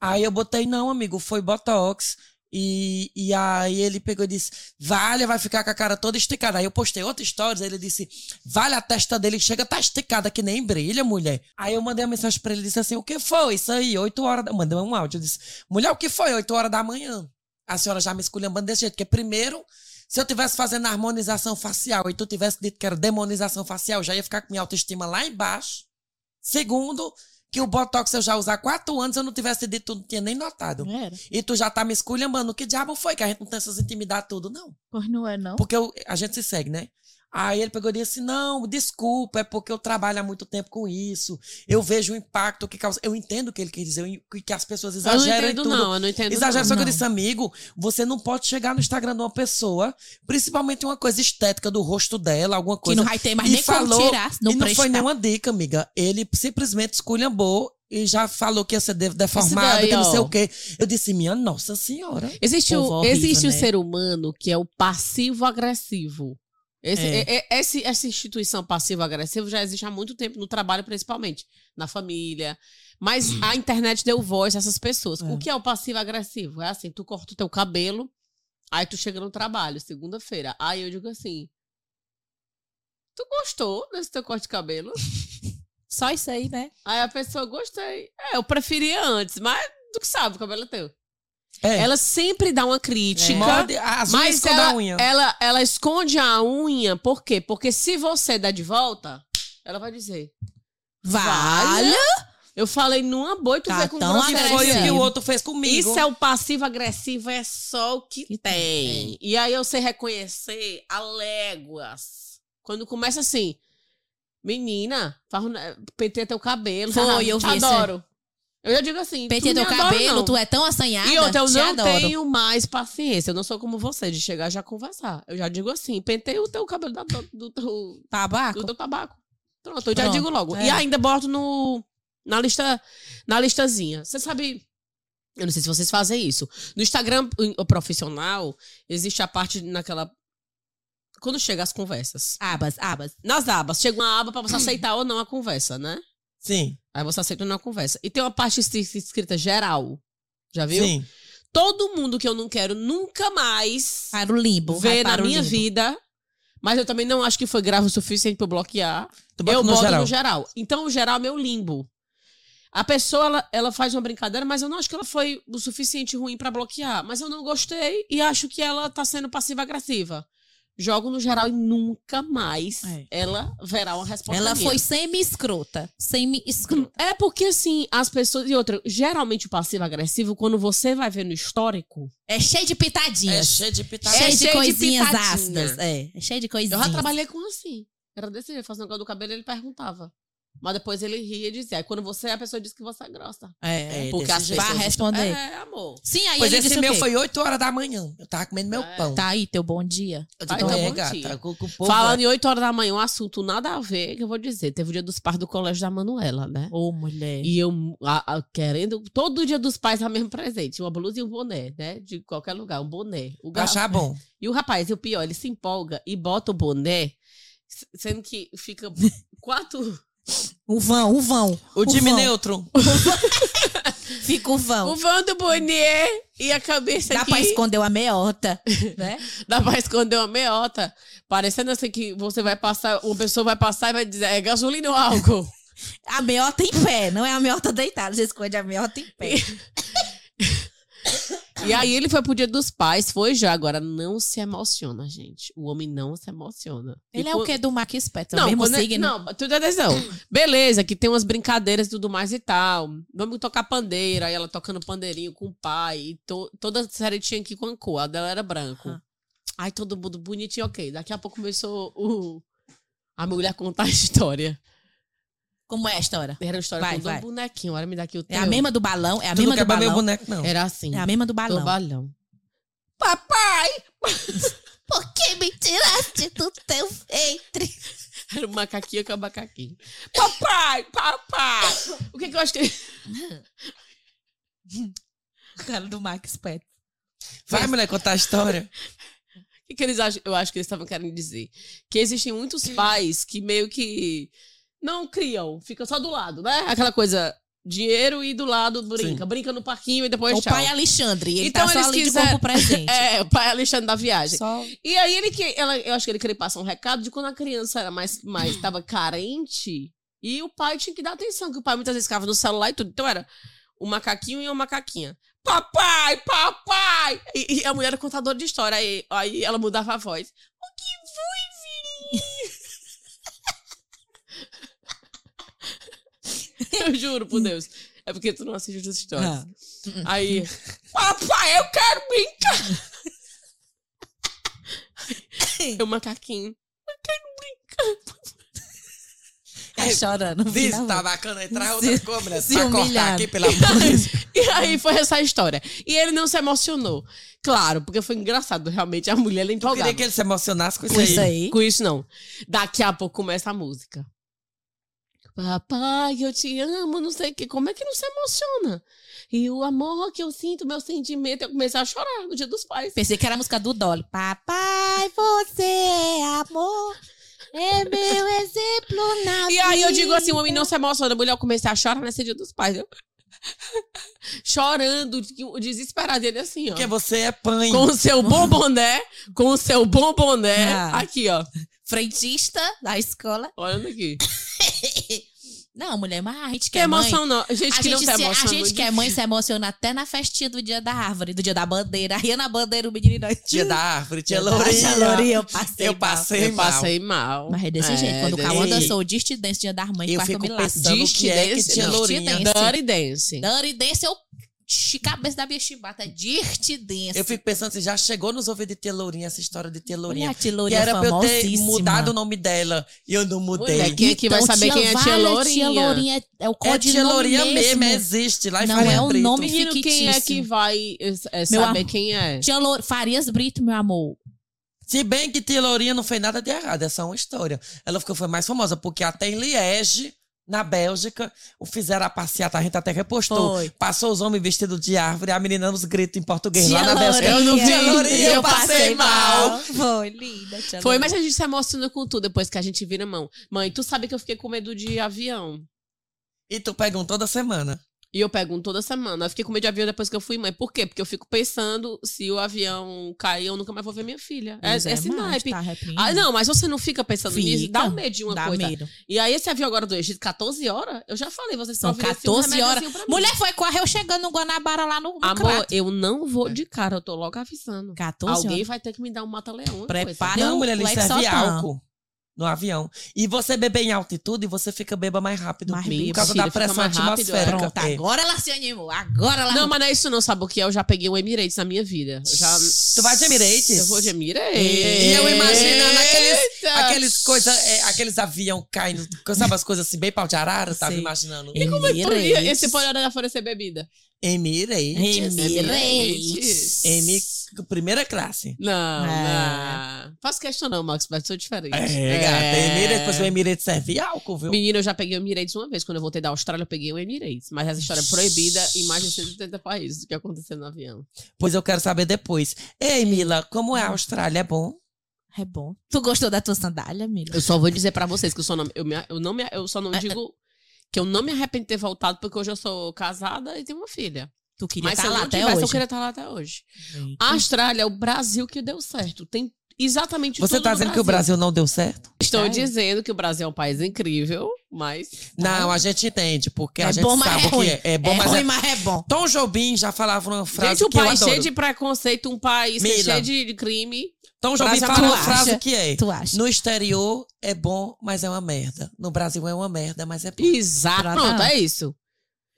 [SPEAKER 1] Aí eu botei, não, amigo, foi Botox. E, e aí ele pegou e disse, vale, vai ficar com a cara toda esticada. Aí eu postei outra história, ele disse, vale, a testa dele chega, tá esticada que nem brilha, mulher. Aí eu mandei uma mensagem pra ele disse assim, o que foi isso aí? Oito horas da... Mandei um áudio, eu disse, mulher, o que foi? Oito horas da manhã. A senhora já me esculhambando desse jeito, porque primeiro... Se eu tivesse fazendo harmonização facial e tu tivesse dito que era demonização facial, já ia ficar com minha autoestima lá embaixo. Segundo, que o Botox eu já uso há quatro anos, eu não tivesse dito, tu não tinha nem notado.
[SPEAKER 2] Era.
[SPEAKER 1] E tu já tá me esculhambando. Que diabo foi? Que a gente não tem essas intimidades tudo, não.
[SPEAKER 2] Pois não é, não.
[SPEAKER 1] Porque eu- a gente se segue, né? Aí ele pegou e disse: Não, desculpa, é porque eu trabalho há muito tempo com isso. Eu vejo o impacto que causa. Eu entendo o que ele quer dizer, eu- que as pessoas
[SPEAKER 3] Eu não
[SPEAKER 1] exageram
[SPEAKER 3] entendo, não. Eu não entendo,
[SPEAKER 1] Exagero,
[SPEAKER 3] não.
[SPEAKER 1] só que eu disse, amigo, você não pode chegar no Instagram de uma pessoa, principalmente uma coisa estética do rosto dela, alguma
[SPEAKER 2] Que
[SPEAKER 1] coisa.
[SPEAKER 2] não vai ter mais nem
[SPEAKER 1] falou,
[SPEAKER 2] como tirar. Não
[SPEAKER 1] e não foi nenhuma dica, amiga. Ele simplesmente esculhambou e já falou que ia ser de- deformado,
[SPEAKER 3] daí,
[SPEAKER 1] que não sei
[SPEAKER 3] ó.
[SPEAKER 1] o quê. Eu disse, minha nossa senhora.
[SPEAKER 3] Existe, o,
[SPEAKER 2] horrível,
[SPEAKER 3] existe
[SPEAKER 2] né?
[SPEAKER 3] ser humano que é o passivo-agressivo. Esse-
[SPEAKER 2] É.
[SPEAKER 3] é- é- esse- essa instituição passivo-agressiva já existe há muito tempo no trabalho, principalmente. Na família. Mas a internet deu voz a essas pessoas.
[SPEAKER 1] É.
[SPEAKER 3] O que é o passivo-agressivo? É assim, tu corta o teu cabelo, aí tu chega no trabalho, segunda-feira. Aí eu digo assim, tu gostou desse teu corte de cabelo? *laughs*
[SPEAKER 2] Só isso aí, né?
[SPEAKER 3] Aí a pessoa, gostei. É, eu preferia antes, mas tu que sabe, o cabelo é teu.
[SPEAKER 1] É.
[SPEAKER 3] Ela sempre dá uma crítica.
[SPEAKER 1] Morde as
[SPEAKER 3] Mas
[SPEAKER 1] a
[SPEAKER 3] ela,
[SPEAKER 1] unha.
[SPEAKER 3] ela, ela esconde a unha, por quê? Porque se você der de volta, ela vai dizer.
[SPEAKER 2] Valha.
[SPEAKER 3] Eu falei numa boa e tu
[SPEAKER 2] Tá
[SPEAKER 3] vê com
[SPEAKER 2] tão
[SPEAKER 1] Que foi o que
[SPEAKER 2] agressivo.
[SPEAKER 1] o outro fez comigo.
[SPEAKER 3] Isso é o passivo-agressivo, é só o que,
[SPEAKER 2] Que
[SPEAKER 3] tem.
[SPEAKER 2] tem.
[SPEAKER 3] E aí eu sei reconhecer a léguas. Quando começa assim, menina, faz um- pentei teu cabelo.
[SPEAKER 2] Foi,
[SPEAKER 3] haha,
[SPEAKER 2] eu vi
[SPEAKER 3] adoro. Eu já digo assim,
[SPEAKER 2] Pentei
[SPEAKER 3] tu
[SPEAKER 2] teu
[SPEAKER 3] adora,
[SPEAKER 2] cabelo,
[SPEAKER 3] não.
[SPEAKER 2] tu é tão assanhada.
[SPEAKER 3] E outra, eu
[SPEAKER 2] te
[SPEAKER 3] não
[SPEAKER 2] adoro.
[SPEAKER 3] tenho mais paciência. Eu não sou como você, de chegar já conversar. Eu já digo assim, pentei o teu cabelo da- do, do teu,
[SPEAKER 2] Tabaco?
[SPEAKER 3] do teu tabaco. Pronto, eu já
[SPEAKER 2] Pronto,
[SPEAKER 3] digo logo.
[SPEAKER 2] é.
[SPEAKER 3] E ainda boto no, na, lista, na listazinha. Você sabe... Eu não sei se vocês fazem isso. No Instagram o profissional, existe a parte naquela... Quando chega as conversas.
[SPEAKER 2] Abas, abas.
[SPEAKER 3] Nas abas, chega uma aba pra você aceitar ou não a conversa, né?
[SPEAKER 1] Sim,
[SPEAKER 3] Aí você aceita ou não a conversa. E tem uma parte es- escrita geral. Já viu?
[SPEAKER 1] sim.
[SPEAKER 3] todo mundo que eu não quero nunca mais
[SPEAKER 2] Para o limbo.
[SPEAKER 3] ver na
[SPEAKER 2] para o
[SPEAKER 3] minha
[SPEAKER 2] limbo.
[SPEAKER 3] vida, mas eu também não acho que foi grave o suficiente pra eu bloquear. Eu
[SPEAKER 1] no
[SPEAKER 3] boto
[SPEAKER 1] geral.
[SPEAKER 3] no geral. Então, o geral é meu limbo. A pessoa, ela, ela faz uma brincadeira, mas eu não acho que ela foi o suficiente ruim pra bloquear. Mas eu não gostei e acho que ela tá sendo passiva-agressiva. Jogo no geral e nunca mais
[SPEAKER 2] É.
[SPEAKER 3] ela verá uma resposta
[SPEAKER 2] Ela
[SPEAKER 3] minha.
[SPEAKER 2] foi semi-escrota. Semi-escrota.
[SPEAKER 3] É porque, assim, as pessoas... E outra, geralmente o passivo-agressivo, quando você vai ver no histórico,
[SPEAKER 2] É cheio de
[SPEAKER 1] É
[SPEAKER 2] pitadinhas.
[SPEAKER 1] cheio de
[SPEAKER 3] É
[SPEAKER 1] pitada.
[SPEAKER 2] cheio de
[SPEAKER 3] cheio de
[SPEAKER 2] coisinhas
[SPEAKER 3] pitadinha.
[SPEAKER 2] ácidas. É, é cheio de coisinhas.
[SPEAKER 3] Eu já trabalhei com assim. Era desse jeito, fazendo negócio do cabelo, ele perguntava. Mas depois ele ria e dizia. Aí quando você é, a pessoa diz que você é grossa.
[SPEAKER 2] É,
[SPEAKER 1] É,
[SPEAKER 3] Porque as
[SPEAKER 1] jeito.
[SPEAKER 3] Pessoas...
[SPEAKER 2] responder.
[SPEAKER 3] É, amor.
[SPEAKER 2] Sim, aí
[SPEAKER 1] Pois
[SPEAKER 2] ele
[SPEAKER 1] esse meu foi 8 horas da manhã. Eu tava comendo meu
[SPEAKER 3] É.
[SPEAKER 1] pão.
[SPEAKER 2] Tá aí, teu bom dia.
[SPEAKER 1] Eu
[SPEAKER 3] Vai,
[SPEAKER 1] digo,
[SPEAKER 3] então,
[SPEAKER 1] é,
[SPEAKER 3] bom
[SPEAKER 1] gata.
[SPEAKER 3] dia.
[SPEAKER 1] com- com o povo
[SPEAKER 3] Falando em 8 horas da manhã, um assunto nada a ver, que eu vou dizer. Teve o dia dos pais do colégio da Manuela, né?
[SPEAKER 2] Ô, mulher.
[SPEAKER 3] E eu a- a- querendo, todo dia dos pais, a mesmo presente. Uma blusa e um boné, né? De qualquer lugar, um boné. O
[SPEAKER 1] Eu
[SPEAKER 3] ga-
[SPEAKER 1] achar bom.
[SPEAKER 3] E o rapaz, e o pior, ele se empolga e bota o boné, sendo que fica *laughs* quatro.
[SPEAKER 2] O vão, o vão.
[SPEAKER 1] O time
[SPEAKER 2] vão.
[SPEAKER 1] neutro. *laughs*
[SPEAKER 2] Fica o vão.
[SPEAKER 3] O vão do boné e a cabeça
[SPEAKER 2] Dá
[SPEAKER 3] aqui.
[SPEAKER 2] pra esconder uma meota, né? *laughs*
[SPEAKER 3] Dá pra esconder uma meiota. Parecendo assim que você vai passar, uma pessoa vai passar e vai dizer, é gasolina ou álcool? *laughs*
[SPEAKER 2] A meota em pé, não é a meota deitada. Você esconde a meota em pé.
[SPEAKER 3] E aí ele foi pro dia dos pais, foi já. Agora, não se emociona, gente. O homem não se emociona.
[SPEAKER 2] Ele é o
[SPEAKER 3] quando-
[SPEAKER 2] quê do Mark Spector?
[SPEAKER 3] Não,
[SPEAKER 2] mesmo
[SPEAKER 3] é-
[SPEAKER 2] signo?
[SPEAKER 3] não, tu dá atenção. Beleza, que tem umas brincadeiras e tudo mais e tal. Vamos tocar pandeira, aí ela tocando pandeirinho com o pai. E to- toda série tinha aqui com a cor, a dela era branco. Aí todo mundo bonitinho, ok. Daqui a pouco começou o... a mulher contar a história.
[SPEAKER 2] Como é a história?
[SPEAKER 3] Era uma história
[SPEAKER 2] Vai,
[SPEAKER 3] com
[SPEAKER 2] vai.
[SPEAKER 3] um bonequinho. Olha, me dá aqui o
[SPEAKER 2] É
[SPEAKER 3] teu.
[SPEAKER 2] a mesma do balão? É a
[SPEAKER 1] Tu não
[SPEAKER 2] mesma do
[SPEAKER 1] meu
[SPEAKER 2] balão?
[SPEAKER 1] boneco, não.
[SPEAKER 3] Era assim.
[SPEAKER 2] É a mesma do
[SPEAKER 3] do
[SPEAKER 2] balão.
[SPEAKER 3] balão.
[SPEAKER 2] Papai! *laughs* Por que me tiraste do teu ventre? *laughs*
[SPEAKER 3] Era um macaquinho com a macaquinho. Papai, papai! O que que eu acho que... *laughs*
[SPEAKER 2] O cara do Mark Spector.
[SPEAKER 1] Vai, mulher, contar a história.
[SPEAKER 3] O que, que eles acham? Eu acho que eles estavam querendo dizer. Que existem muitos pais que meio que não criam, ficam só do lado, né? Aquela coisa, dinheiro e do lado brinca.
[SPEAKER 1] Sim.
[SPEAKER 3] Brinca no parquinho e depois
[SPEAKER 2] O
[SPEAKER 3] tchau.
[SPEAKER 2] pai Alexandre. Ele
[SPEAKER 3] Então
[SPEAKER 2] tá só
[SPEAKER 3] eles
[SPEAKER 2] ali
[SPEAKER 3] quiseram-
[SPEAKER 2] de presente. *laughs*
[SPEAKER 3] É, o pai Alexandre da viagem.
[SPEAKER 2] Só...
[SPEAKER 3] E aí ele que. Ela, eu acho que ele queria passar um recado de quando a criança era mais, mais tava carente e o pai tinha que dar atenção, que o pai muitas vezes ficava no celular e tudo. Então era o macaquinho e uma macaquinha. Papai, papai! E, e a mulher era contadora de história. Aí, aí ela mudava a voz. O que foi, filhinho? *laughs* eu juro por Deus. É porque tu não assiste as histórias.
[SPEAKER 2] Ah.
[SPEAKER 3] Aí, papai, eu quero brincar! *laughs* É o macaquinho.
[SPEAKER 2] Tá *laughs* chorando.
[SPEAKER 1] Diz,
[SPEAKER 2] Tá
[SPEAKER 1] tá bacana entrar outra mulher.
[SPEAKER 2] se
[SPEAKER 1] Pra cortar
[SPEAKER 2] humilhado.
[SPEAKER 1] aqui, pelo amor de Deus.
[SPEAKER 3] E aí foi essa história. E ele não se emocionou. Claro, porque foi engraçado, realmente. A mulher ela
[SPEAKER 1] Eu
[SPEAKER 3] empolgada.
[SPEAKER 1] queria que ele se emocionasse com isso
[SPEAKER 2] Com
[SPEAKER 1] aí.
[SPEAKER 2] isso aí.
[SPEAKER 3] Com isso, não. Daqui a pouco começa a música. Papai, eu te amo, não sei o que. Como é que não se emociona? E o amor que eu sinto, meu sentimento, eu comecei a chorar no dia dos pais.
[SPEAKER 2] Pensei que era a música do Dolly. Papai, você é amor. É meu exemplo na
[SPEAKER 3] E aí eu digo assim, o homem não se emociona. Mulher, eu comecei a chorar nesse dia dos pais. Eu... *laughs* Chorando, desesperado ele assim, ó.
[SPEAKER 1] Porque você é pãe.
[SPEAKER 3] Com o seu bom boné, com o seu bom boné.
[SPEAKER 2] Ah.
[SPEAKER 3] Aqui, ó.
[SPEAKER 2] Frentista da escola.
[SPEAKER 3] Olhando aqui.
[SPEAKER 2] Não, mulher, mas a gente
[SPEAKER 3] Que
[SPEAKER 2] quer mãe.
[SPEAKER 3] emoção, não. Gente
[SPEAKER 2] A
[SPEAKER 3] que não
[SPEAKER 2] gente,
[SPEAKER 3] se
[SPEAKER 2] se- a gente que é mãe se emociona até na festinha do dia da árvore, do dia da bandeira. Aí na bandeira o menino.
[SPEAKER 1] Tia da *laughs* árvore, tia
[SPEAKER 2] Tia
[SPEAKER 1] Lourinha.
[SPEAKER 2] Lourinha, eu passei.
[SPEAKER 1] Eu
[SPEAKER 2] mal.
[SPEAKER 1] passei
[SPEAKER 3] Eu
[SPEAKER 1] mal.
[SPEAKER 3] passei mal.
[SPEAKER 2] Mas é desse
[SPEAKER 3] É,
[SPEAKER 2] jeito. Quando o Cauã
[SPEAKER 1] jeito.
[SPEAKER 2] dançou o Dirty Dance dia das mães,
[SPEAKER 1] Eu
[SPEAKER 2] que eu
[SPEAKER 1] fico que é que
[SPEAKER 3] Dirty
[SPEAKER 1] tia
[SPEAKER 3] Dance,
[SPEAKER 1] Lourinha...
[SPEAKER 2] Dirty Dance.
[SPEAKER 3] Dirty Dance.
[SPEAKER 2] Eu cabeça da minha chibata. Dirty Dance.
[SPEAKER 1] Eu fico pensando se já chegou nos ouvidos de tia Lourinha essa história de tia
[SPEAKER 2] Olha a tia
[SPEAKER 1] Que era pra eu ter mudado o nome dela. E eu não mudei.
[SPEAKER 3] Mulher, quem é que vai
[SPEAKER 2] Então,
[SPEAKER 3] saber quem é tia
[SPEAKER 2] Vale,
[SPEAKER 3] Lourinha?
[SPEAKER 2] Tia Lourinha é, é o
[SPEAKER 1] É
[SPEAKER 2] código
[SPEAKER 1] tia Lourinha
[SPEAKER 2] mesmo.
[SPEAKER 1] mesmo, existe lá em
[SPEAKER 2] Não
[SPEAKER 1] Faria
[SPEAKER 2] é o
[SPEAKER 1] Brito.
[SPEAKER 2] nome
[SPEAKER 3] Menino, quem é que vai é, é,
[SPEAKER 2] Meu
[SPEAKER 3] saber
[SPEAKER 2] amor.
[SPEAKER 3] quem é?
[SPEAKER 2] Tia Farias Brito, meu amor.
[SPEAKER 1] Se bem que tia Lourinha não fez nada de errado, é só uma história. Ela ficou foi mais famosa porque até em Liege, na Bélgica, o fizeram a passeata, a gente até repostou.
[SPEAKER 2] Foi.
[SPEAKER 1] Passou os homens vestidos de árvore, a menina nos gritos em português
[SPEAKER 2] Tia
[SPEAKER 1] lá na Bélgica.
[SPEAKER 2] Lourinha.
[SPEAKER 1] Eu não vi a Lourinha, eu passei mal.
[SPEAKER 2] Foi, linda, tia
[SPEAKER 3] Foi,
[SPEAKER 2] Lourinha.
[SPEAKER 3] mas a gente se emociona com tudo depois que a gente vira mão. Mãe, tu sabe que eu fiquei com medo de avião.
[SPEAKER 1] E tu pega um toda semana.
[SPEAKER 3] E eu pego um toda semana. Eu fiquei com medo de avião depois que eu fui mãe. Por quê? Porque eu fico pensando, se o avião cair, eu nunca mais vou ver minha filha. É,
[SPEAKER 2] Pois
[SPEAKER 3] é, esse
[SPEAKER 2] mas
[SPEAKER 3] naipe.
[SPEAKER 2] tá.
[SPEAKER 3] Ah, não, mas você não fica pensando
[SPEAKER 2] Fica.
[SPEAKER 3] nisso? Dá um medo de uma
[SPEAKER 2] Dá
[SPEAKER 3] coisa.
[SPEAKER 2] medo.
[SPEAKER 3] E aí, esse avião agora do Egito, 14 horas, eu já falei, vocês
[SPEAKER 2] São
[SPEAKER 3] providenciam um
[SPEAKER 2] 14 horas.
[SPEAKER 3] remediozinho pra mim.
[SPEAKER 2] Mulher foi, correu chegando no Guanabara lá no, no
[SPEAKER 3] Amor,
[SPEAKER 2] crato.
[SPEAKER 3] eu não vou de cara, eu tô logo avisando.
[SPEAKER 2] 14
[SPEAKER 3] Alguém
[SPEAKER 2] horas.
[SPEAKER 3] vai ter que me dar um mata-leão.
[SPEAKER 2] Prepara.
[SPEAKER 3] coisa.
[SPEAKER 1] Não, mulher, ele serve álcool no avião. E você beber em altitude, você fica beba mais rápido.
[SPEAKER 2] Mais
[SPEAKER 1] por causa da pressão
[SPEAKER 3] rápido, é.
[SPEAKER 1] atmosférica.
[SPEAKER 2] Pronto,
[SPEAKER 1] É.
[SPEAKER 2] agora ela se animou. Agora ela...
[SPEAKER 3] Não, mas não é isso não, sabe o que é? Eu já peguei o Emirates na minha vida. Eu Já...
[SPEAKER 1] Tu vai de Emirates?
[SPEAKER 3] Eu vou de Emirates.
[SPEAKER 1] E eu imaginando aqueles, aqueles coisa, é, aqueles avião caindo, sabe as coisas assim, bem pau de arara, tava
[SPEAKER 2] Sei.
[SPEAKER 1] imaginando.
[SPEAKER 3] E como é que poderia
[SPEAKER 2] Emirates.
[SPEAKER 3] esse pode olhar oferecer bebida?
[SPEAKER 1] Emirates.
[SPEAKER 2] Emirates.
[SPEAKER 1] M, primeira classe.
[SPEAKER 3] Não,
[SPEAKER 2] É.
[SPEAKER 3] não. Faço questão não, Max, mas sou diferente.
[SPEAKER 1] É, gata, Emirates, depois o Emirates serve álcool, viu?
[SPEAKER 3] Menina, eu já peguei o Emirates uma vez. Quando eu voltei da Austrália, eu peguei o Emirates. Mas essa história é proibida em mais de 180 países. O que aconteceu no avião.
[SPEAKER 1] Pois eu quero saber depois. Ei, Mila, como é a Austrália? É bom?
[SPEAKER 2] É bom. Tu gostou da tua sandália, Mila?
[SPEAKER 3] Eu só vou dizer pra vocês que eu só não, eu, me- eu não me, eu só não
[SPEAKER 2] É,
[SPEAKER 3] digo que eu não me arrependo de ter voltado porque hoje eu sou casada e tenho uma filha.
[SPEAKER 2] Tu queria
[SPEAKER 3] Mas se
[SPEAKER 2] estar
[SPEAKER 3] eu
[SPEAKER 2] lá até
[SPEAKER 3] tivesse, eu queria estar lá até hoje.
[SPEAKER 2] Eita.
[SPEAKER 3] A Austrália é o Brasil que deu certo. Tem exatamente
[SPEAKER 1] Você
[SPEAKER 3] tudo
[SPEAKER 1] tá
[SPEAKER 3] no
[SPEAKER 1] dizendo que o Brasil não deu certo?
[SPEAKER 3] Estou
[SPEAKER 2] Sério?
[SPEAKER 3] dizendo que o Brasil é um país incrível, mas
[SPEAKER 1] Não, a gente entende, porque a
[SPEAKER 2] É
[SPEAKER 1] gente
[SPEAKER 2] bom,
[SPEAKER 1] sabe
[SPEAKER 2] é
[SPEAKER 1] o que é. É bom,
[SPEAKER 2] é
[SPEAKER 1] mas
[SPEAKER 2] ruim,
[SPEAKER 1] é...
[SPEAKER 2] mas é bom.
[SPEAKER 1] Tom Jobim já falava uma frase
[SPEAKER 3] Gente, um
[SPEAKER 1] que eu
[SPEAKER 3] país
[SPEAKER 1] adoro.
[SPEAKER 3] cheio de preconceito, um país
[SPEAKER 1] Mila.
[SPEAKER 3] cheio de, crime.
[SPEAKER 1] Tom Jobim fala
[SPEAKER 2] Tu
[SPEAKER 1] uma
[SPEAKER 2] acha?
[SPEAKER 1] frase que é...
[SPEAKER 2] Tu acha?
[SPEAKER 1] No exterior é bom, mas é uma merda. No Brasil é uma merda, mas é bom.
[SPEAKER 3] Exato. Pronto, é isso.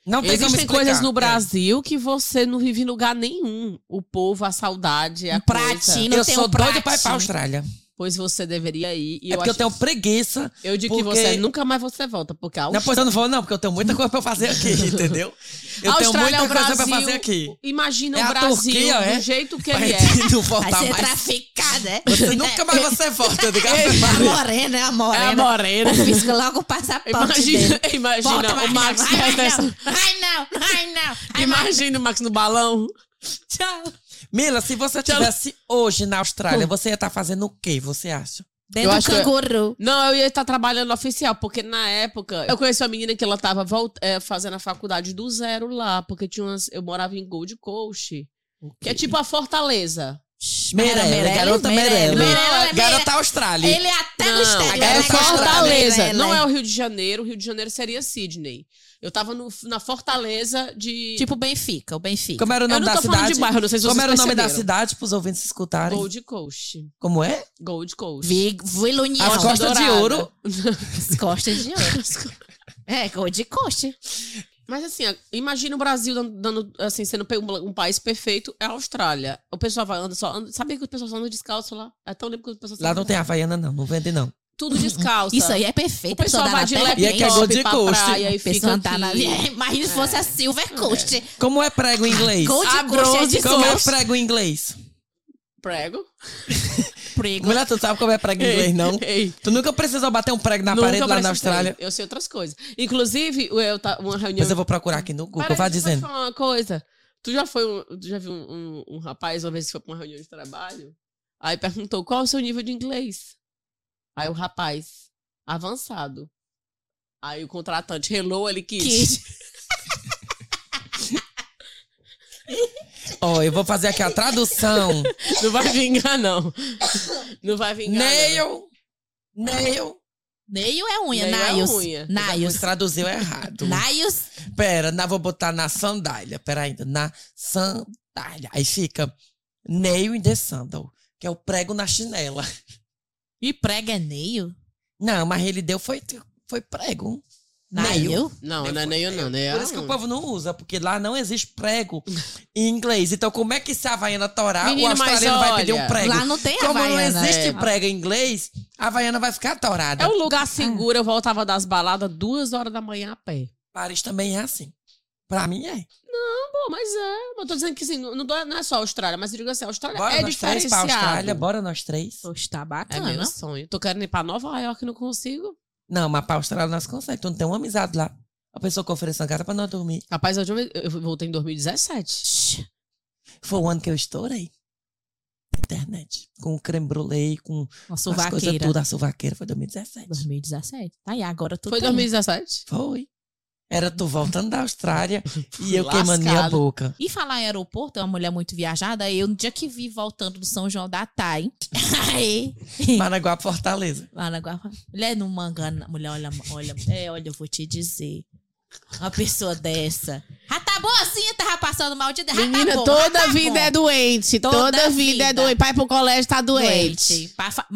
[SPEAKER 1] Não tem
[SPEAKER 3] Existem coisas no
[SPEAKER 1] É.
[SPEAKER 3] Brasil que você não vive em lugar nenhum. O povo, a saudade, a
[SPEAKER 2] Um
[SPEAKER 3] coisa.
[SPEAKER 2] pratinho. Não
[SPEAKER 1] Eu
[SPEAKER 2] tem
[SPEAKER 1] sou
[SPEAKER 2] um
[SPEAKER 1] doido pra ir pra. Austrália.
[SPEAKER 3] Pois você deveria ir. E
[SPEAKER 1] é
[SPEAKER 3] eu,
[SPEAKER 1] porque eu
[SPEAKER 3] acho-
[SPEAKER 1] tenho preguiça.
[SPEAKER 3] eu digo que
[SPEAKER 1] porque-
[SPEAKER 3] você nunca mais você volta, porque a
[SPEAKER 1] Não, pois eu não vou, não, porque eu tenho muita coisa pra fazer aqui, *laughs* entendeu? Eu
[SPEAKER 3] A
[SPEAKER 1] tenho
[SPEAKER 3] Austrália
[SPEAKER 1] muita
[SPEAKER 3] é o
[SPEAKER 1] coisa pra
[SPEAKER 3] Brasil.
[SPEAKER 1] fazer aqui.
[SPEAKER 3] Imagina
[SPEAKER 1] É
[SPEAKER 3] o
[SPEAKER 1] a
[SPEAKER 3] Brasil
[SPEAKER 1] Turquia, é?
[SPEAKER 3] do jeito que ele *laughs* é.
[SPEAKER 1] não
[SPEAKER 2] Vai
[SPEAKER 1] voltar
[SPEAKER 2] ser
[SPEAKER 1] mais.
[SPEAKER 2] traficada, é?
[SPEAKER 1] Você nunca mais você volta, eu digo,
[SPEAKER 2] A
[SPEAKER 1] "Ave Maria."
[SPEAKER 2] morena, é a
[SPEAKER 3] É
[SPEAKER 2] morena.
[SPEAKER 3] a morena.
[SPEAKER 2] Confisca logo o passaporte
[SPEAKER 3] Imagina,
[SPEAKER 2] dele.
[SPEAKER 3] imagina
[SPEAKER 2] Volta,
[SPEAKER 3] o Max
[SPEAKER 2] ai, não. Ai, não. Ai, não. Ai,
[SPEAKER 3] Imagina o Max no balão.
[SPEAKER 2] Tchau.
[SPEAKER 1] Mila, se você
[SPEAKER 3] Tchau.
[SPEAKER 1] estivesse hoje na Austrália, você ia estar fazendo o quê, você acha?
[SPEAKER 2] Dentro
[SPEAKER 3] Eu
[SPEAKER 2] do
[SPEAKER 3] que-
[SPEAKER 2] canguru.
[SPEAKER 3] Não, eu ia estar trabalhando oficial, porque na época eu conheci uma menina que ela tava volt- é, fazendo a faculdade do zero lá, porque tinha umas, eu morava em Gold Coast, que é tipo a Fortaleza.
[SPEAKER 1] Meirelle, garota Meirelle.
[SPEAKER 3] Não, é
[SPEAKER 1] Garota Austrália.
[SPEAKER 2] Ele é até no
[SPEAKER 3] Não,
[SPEAKER 1] a
[SPEAKER 3] é
[SPEAKER 1] garota
[SPEAKER 3] Fortaleza.
[SPEAKER 2] Meirelle?
[SPEAKER 3] Não é o Rio de Janeiro, o Rio de Janeiro seria Sydney. Eu tava no- na Fortaleza de
[SPEAKER 2] Tipo Benfica, o Benfica.
[SPEAKER 1] Como era o nome da cidade?
[SPEAKER 3] de bairro, não sei se
[SPEAKER 1] Como era o nome da cidade pros ouvintes escutarem?
[SPEAKER 3] Gold Coast.
[SPEAKER 1] Como é?
[SPEAKER 3] Gold Coast.
[SPEAKER 2] Vi, Vila União. *laughs*
[SPEAKER 1] As costas de ouro. *laughs*
[SPEAKER 2] As costas de ouro. É, Gold Coast.
[SPEAKER 3] Mas assim, imagina o Brasil dando, dando, assim, sendo um, um país perfeito, é a Austrália. O pessoal vai anda só. Anda, sabia que o pessoal só anda descalço lá? É tão limpo que o pessoal
[SPEAKER 1] Lá não tem Havaiana, não. Não vende, não.
[SPEAKER 3] tudo descalço.
[SPEAKER 2] Isso aí é perfeito.
[SPEAKER 3] O pessoal
[SPEAKER 2] a pessoa
[SPEAKER 3] vai de
[SPEAKER 1] E é que é
[SPEAKER 3] laptop
[SPEAKER 1] Gold
[SPEAKER 3] pra
[SPEAKER 1] Coast.
[SPEAKER 3] praia e fica
[SPEAKER 2] andar na...
[SPEAKER 3] aqui. *laughs*
[SPEAKER 2] É, Imagina se fosse a Silver Coast.
[SPEAKER 1] Como é prego em inglês?
[SPEAKER 2] Gold
[SPEAKER 3] A
[SPEAKER 2] Coast é de
[SPEAKER 1] Como é prego em inglês?
[SPEAKER 3] Prego. *laughs*
[SPEAKER 2] Prego.
[SPEAKER 1] Mulher, tu sabe como é prego em inglês, não?
[SPEAKER 3] Ei,
[SPEAKER 1] Tu nunca precisou bater um prego na
[SPEAKER 3] nunca
[SPEAKER 1] parede lá na. Austrália?
[SPEAKER 3] Eu sei outras coisas. Inclusive, eu tá uma reunião.
[SPEAKER 1] Mas eu vou procurar aqui no Google, vai dizendo.
[SPEAKER 3] falar uma coisa. Tu já foi um, tu já viu um, um- um rapaz uma vez que foi pra uma reunião de trabalho? Aí perguntou qual é o seu nível de inglês? Aí o rapaz, avançado. Aí o contratante, hello, ele quis. *laughs*
[SPEAKER 1] Ó, eu vou fazer aqui a tradução. *laughs*
[SPEAKER 3] Não vai vingar, não. Não vai vingar. não.
[SPEAKER 1] Nail. Nail.
[SPEAKER 2] Nail é unha,
[SPEAKER 3] Nail é
[SPEAKER 2] nails.
[SPEAKER 3] unha.
[SPEAKER 2] Nails.
[SPEAKER 1] Traduziu errado.
[SPEAKER 2] Nails.
[SPEAKER 1] Pera, na, vou botar na sandália. Pera ainda. Na sandália. Aí fica nail in the sandal. Que é o prego na chinela.
[SPEAKER 2] E prego é nail?
[SPEAKER 1] Não, mas ele deu foi, foi prego.
[SPEAKER 2] Nail?
[SPEAKER 3] Não, não é nem eu, não. Né?
[SPEAKER 1] Por isso que o povo não usa, porque lá não existe prego *laughs* em inglês. Então, como é que se a Havaiana torar,
[SPEAKER 3] Menino,
[SPEAKER 1] o australiano
[SPEAKER 3] mas
[SPEAKER 1] vai pedir um
[SPEAKER 3] olha,
[SPEAKER 1] prego?
[SPEAKER 2] Lá não tem
[SPEAKER 1] Como não
[SPEAKER 2] Havaiana.
[SPEAKER 1] existe
[SPEAKER 3] É.
[SPEAKER 1] prego em inglês, a Havaiana vai ficar torada.
[SPEAKER 3] É um lugar seguro. Eu voltava das baladas duas horas da manhã a pé.
[SPEAKER 1] Paris também é assim. Pra mim é.
[SPEAKER 3] Pô, mas é. Eu tô dizendo que assim, não, não não é só a Austrália, mas eu digo assim, a Austrália
[SPEAKER 1] Bora
[SPEAKER 3] é
[SPEAKER 1] nós três pra. Austrália, bora nós três.
[SPEAKER 2] Poxa, tá
[SPEAKER 3] É
[SPEAKER 2] bacana.
[SPEAKER 3] meu sonho. Tô querendo ir pra Nova York, não consigo.
[SPEAKER 1] Não, mas pra Austrália nós conseguimos. Tu não tem uma amizade lá. A pessoa que ofereceu uma casa pra nós dormir.
[SPEAKER 3] Rapaz, eu, eu voltei em 2017.
[SPEAKER 2] Shhh.
[SPEAKER 1] Foi o ano que eu estourei. Internet. Com o creme brulee, com
[SPEAKER 2] Uma
[SPEAKER 1] as coisas tudo. A suvaqueira foi 2017.
[SPEAKER 2] 2017. Tá, e agora tu
[SPEAKER 3] Foi
[SPEAKER 2] tem.
[SPEAKER 3] 2017?
[SPEAKER 1] Foi. Era tu voltando da Austrália e eu
[SPEAKER 3] Lascado.
[SPEAKER 1] queimando minha boca.
[SPEAKER 2] E falar em aeroporto, é uma mulher muito viajada. Eu, no dia que vi voltando do São João da Tai, *laughs* aí,
[SPEAKER 1] Managuá, Fortaleza.
[SPEAKER 2] Guapa, mulher não mangana, mulher, olha, olha, é, olha, eu vou te dizer. Uma pessoa dessa. Já tá boazinha, tava passando mal de
[SPEAKER 3] Menina,
[SPEAKER 2] tá bom,
[SPEAKER 3] toda
[SPEAKER 2] tá
[SPEAKER 3] vida é doente. Toda,
[SPEAKER 2] Toda
[SPEAKER 3] vida, é
[SPEAKER 2] vida.
[SPEAKER 3] doente. Pai pro colégio tá doente.
[SPEAKER 2] doente.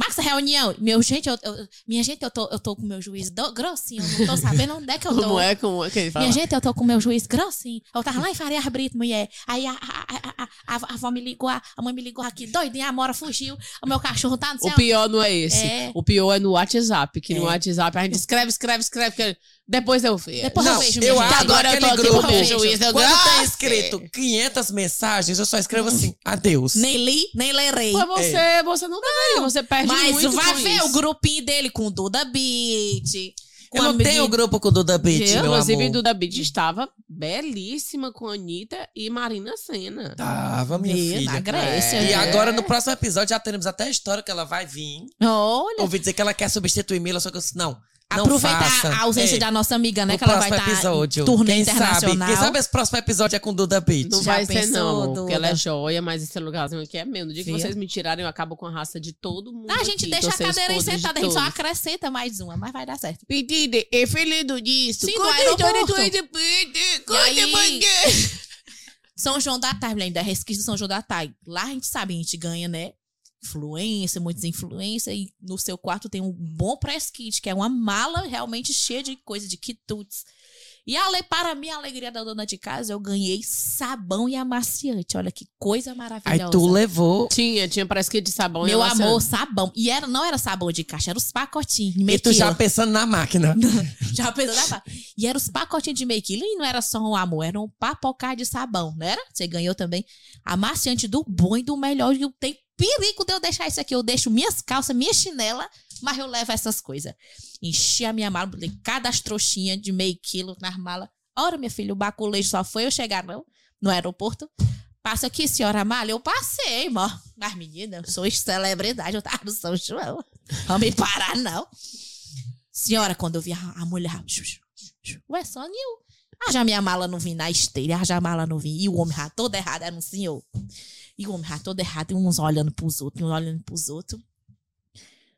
[SPEAKER 2] Essa reunião. Meu, gente, eu, eu- minha gente, eu tô, eu tô com meu juiz do- grossinho. Eu não tô sabendo onde é que eu tô.
[SPEAKER 3] Como é, como é que ele fala?
[SPEAKER 2] Minha gente, eu tô com meu juiz grossinho. Eu tava lá em Faria Brito, mulher. Aí a, a, a, a, avó me ligou, a, mãe me ligou aqui, doidinha, a Mora fugiu. O meu cachorro tá no céu.
[SPEAKER 3] O pior não é esse.
[SPEAKER 2] É.
[SPEAKER 3] O pior é no WhatsApp. Que no
[SPEAKER 1] É.
[SPEAKER 3] WhatsApp a gente escreve, escreve, escreve. que Depois eu vejo.
[SPEAKER 2] Depois
[SPEAKER 1] Não,
[SPEAKER 2] eu vejo,
[SPEAKER 1] eu acho
[SPEAKER 3] Agora eu
[SPEAKER 1] aquele
[SPEAKER 3] tô aqui
[SPEAKER 1] grupo.
[SPEAKER 3] meu juiz. Eu
[SPEAKER 1] Quando tá escrito 500 mensagens, eu só escrevo assim, adeus.
[SPEAKER 2] Nem li, nem lerei.
[SPEAKER 3] Mas você, você não deveria. Você perde
[SPEAKER 2] Mas
[SPEAKER 3] muito
[SPEAKER 2] vai
[SPEAKER 3] com
[SPEAKER 2] ver
[SPEAKER 3] isso.
[SPEAKER 2] o grupinho dele com Duda Beat. Com
[SPEAKER 1] Eu não tenho
[SPEAKER 2] menina-
[SPEAKER 1] grupo com o Duda Beat, meu
[SPEAKER 3] Inclusive,
[SPEAKER 1] amor.
[SPEAKER 3] Duda Beat estava belíssima com a Anitta e Marina Senna.
[SPEAKER 1] Tava, minha
[SPEAKER 2] Viu?
[SPEAKER 1] filha.
[SPEAKER 2] Na Grécia.
[SPEAKER 3] É.
[SPEAKER 1] E
[SPEAKER 2] né?
[SPEAKER 1] agora, no próximo episódio, já teremos até a história que ela vai vir.
[SPEAKER 2] Olha.
[SPEAKER 1] Ouvi dizer que ela quer substituir Mila, só que eu disse, não, não
[SPEAKER 2] Aproveitar
[SPEAKER 1] faça.
[SPEAKER 2] a ausência
[SPEAKER 1] É,
[SPEAKER 2] da nossa amiga, né? Que ela vai estar
[SPEAKER 1] episódio.
[SPEAKER 2] turnê
[SPEAKER 1] Quem
[SPEAKER 2] internacional.
[SPEAKER 1] Sabe, quem sabe esse próximo episódio é com Duda Beat.
[SPEAKER 3] Não
[SPEAKER 2] Já
[SPEAKER 3] vai ser, não, amor, porque ela é
[SPEAKER 2] Duda?
[SPEAKER 3] joia, mas esse lugarzinho aqui é meu. No dia que
[SPEAKER 2] Viu?
[SPEAKER 3] vocês me tirarem, eu acabo com a raça de todo mundo.
[SPEAKER 2] Ah, a gente
[SPEAKER 3] aqui,
[SPEAKER 2] deixa a cadeira sentada, a gente só acrescenta mais uma, mas vai dar certo.
[SPEAKER 3] Pedida, é felido disso.
[SPEAKER 2] Sim, do aeroporto. São João da Tarde, ainda é resquício do São João da Tarde. Lá a gente sabe, a gente ganha, né? Influência, muitas influências, e no seu quarto tem um bom press kit, que é uma mala realmente cheia de coisa, de quitutes. E ale, para minha alegria da dona de casa, eu ganhei sabão e amaciante. Olha que coisa
[SPEAKER 1] Aí
[SPEAKER 2] maravilhosa.
[SPEAKER 1] tu levou.
[SPEAKER 3] Tinha, tinha parece que de sabão. e
[SPEAKER 2] Meu
[SPEAKER 3] amaciante.
[SPEAKER 2] amor, sabão. E era, não era sabão de caixa, era os pacotinhos.
[SPEAKER 1] E
[SPEAKER 2] meio
[SPEAKER 1] tu já pensando na máquina. *laughs*
[SPEAKER 2] Já pensou, né, pá? E eram os pacotinhos de meio quilo e não era só um amor, era um papocar de sabão, não era? Você ganhou também. Amaciante do bom e do melhor. E eu tenho perigo de eu deixar isso aqui. Eu deixo minhas calças, minha chinela, mas eu levo essas coisas. Enchi a minha mala, botei cada trouxinha de meio quilo nas malas. Ora, minha filha, o baculejo só foi eu chegar não, no aeroporto. Passa aqui, senhora Amália. Eu passei, mó. Mas, menina, eu sou celebridade, eu tava no São João. Não me parar, não. Senhora, quando eu vi a, a mulher. Ué. Ah, já minha mala não vim na esteira, já a mala não vim. E o homem já todo errado, era um senhor. E o homem já todo errado, e uns olhando pros outros, uns olhando pros outros.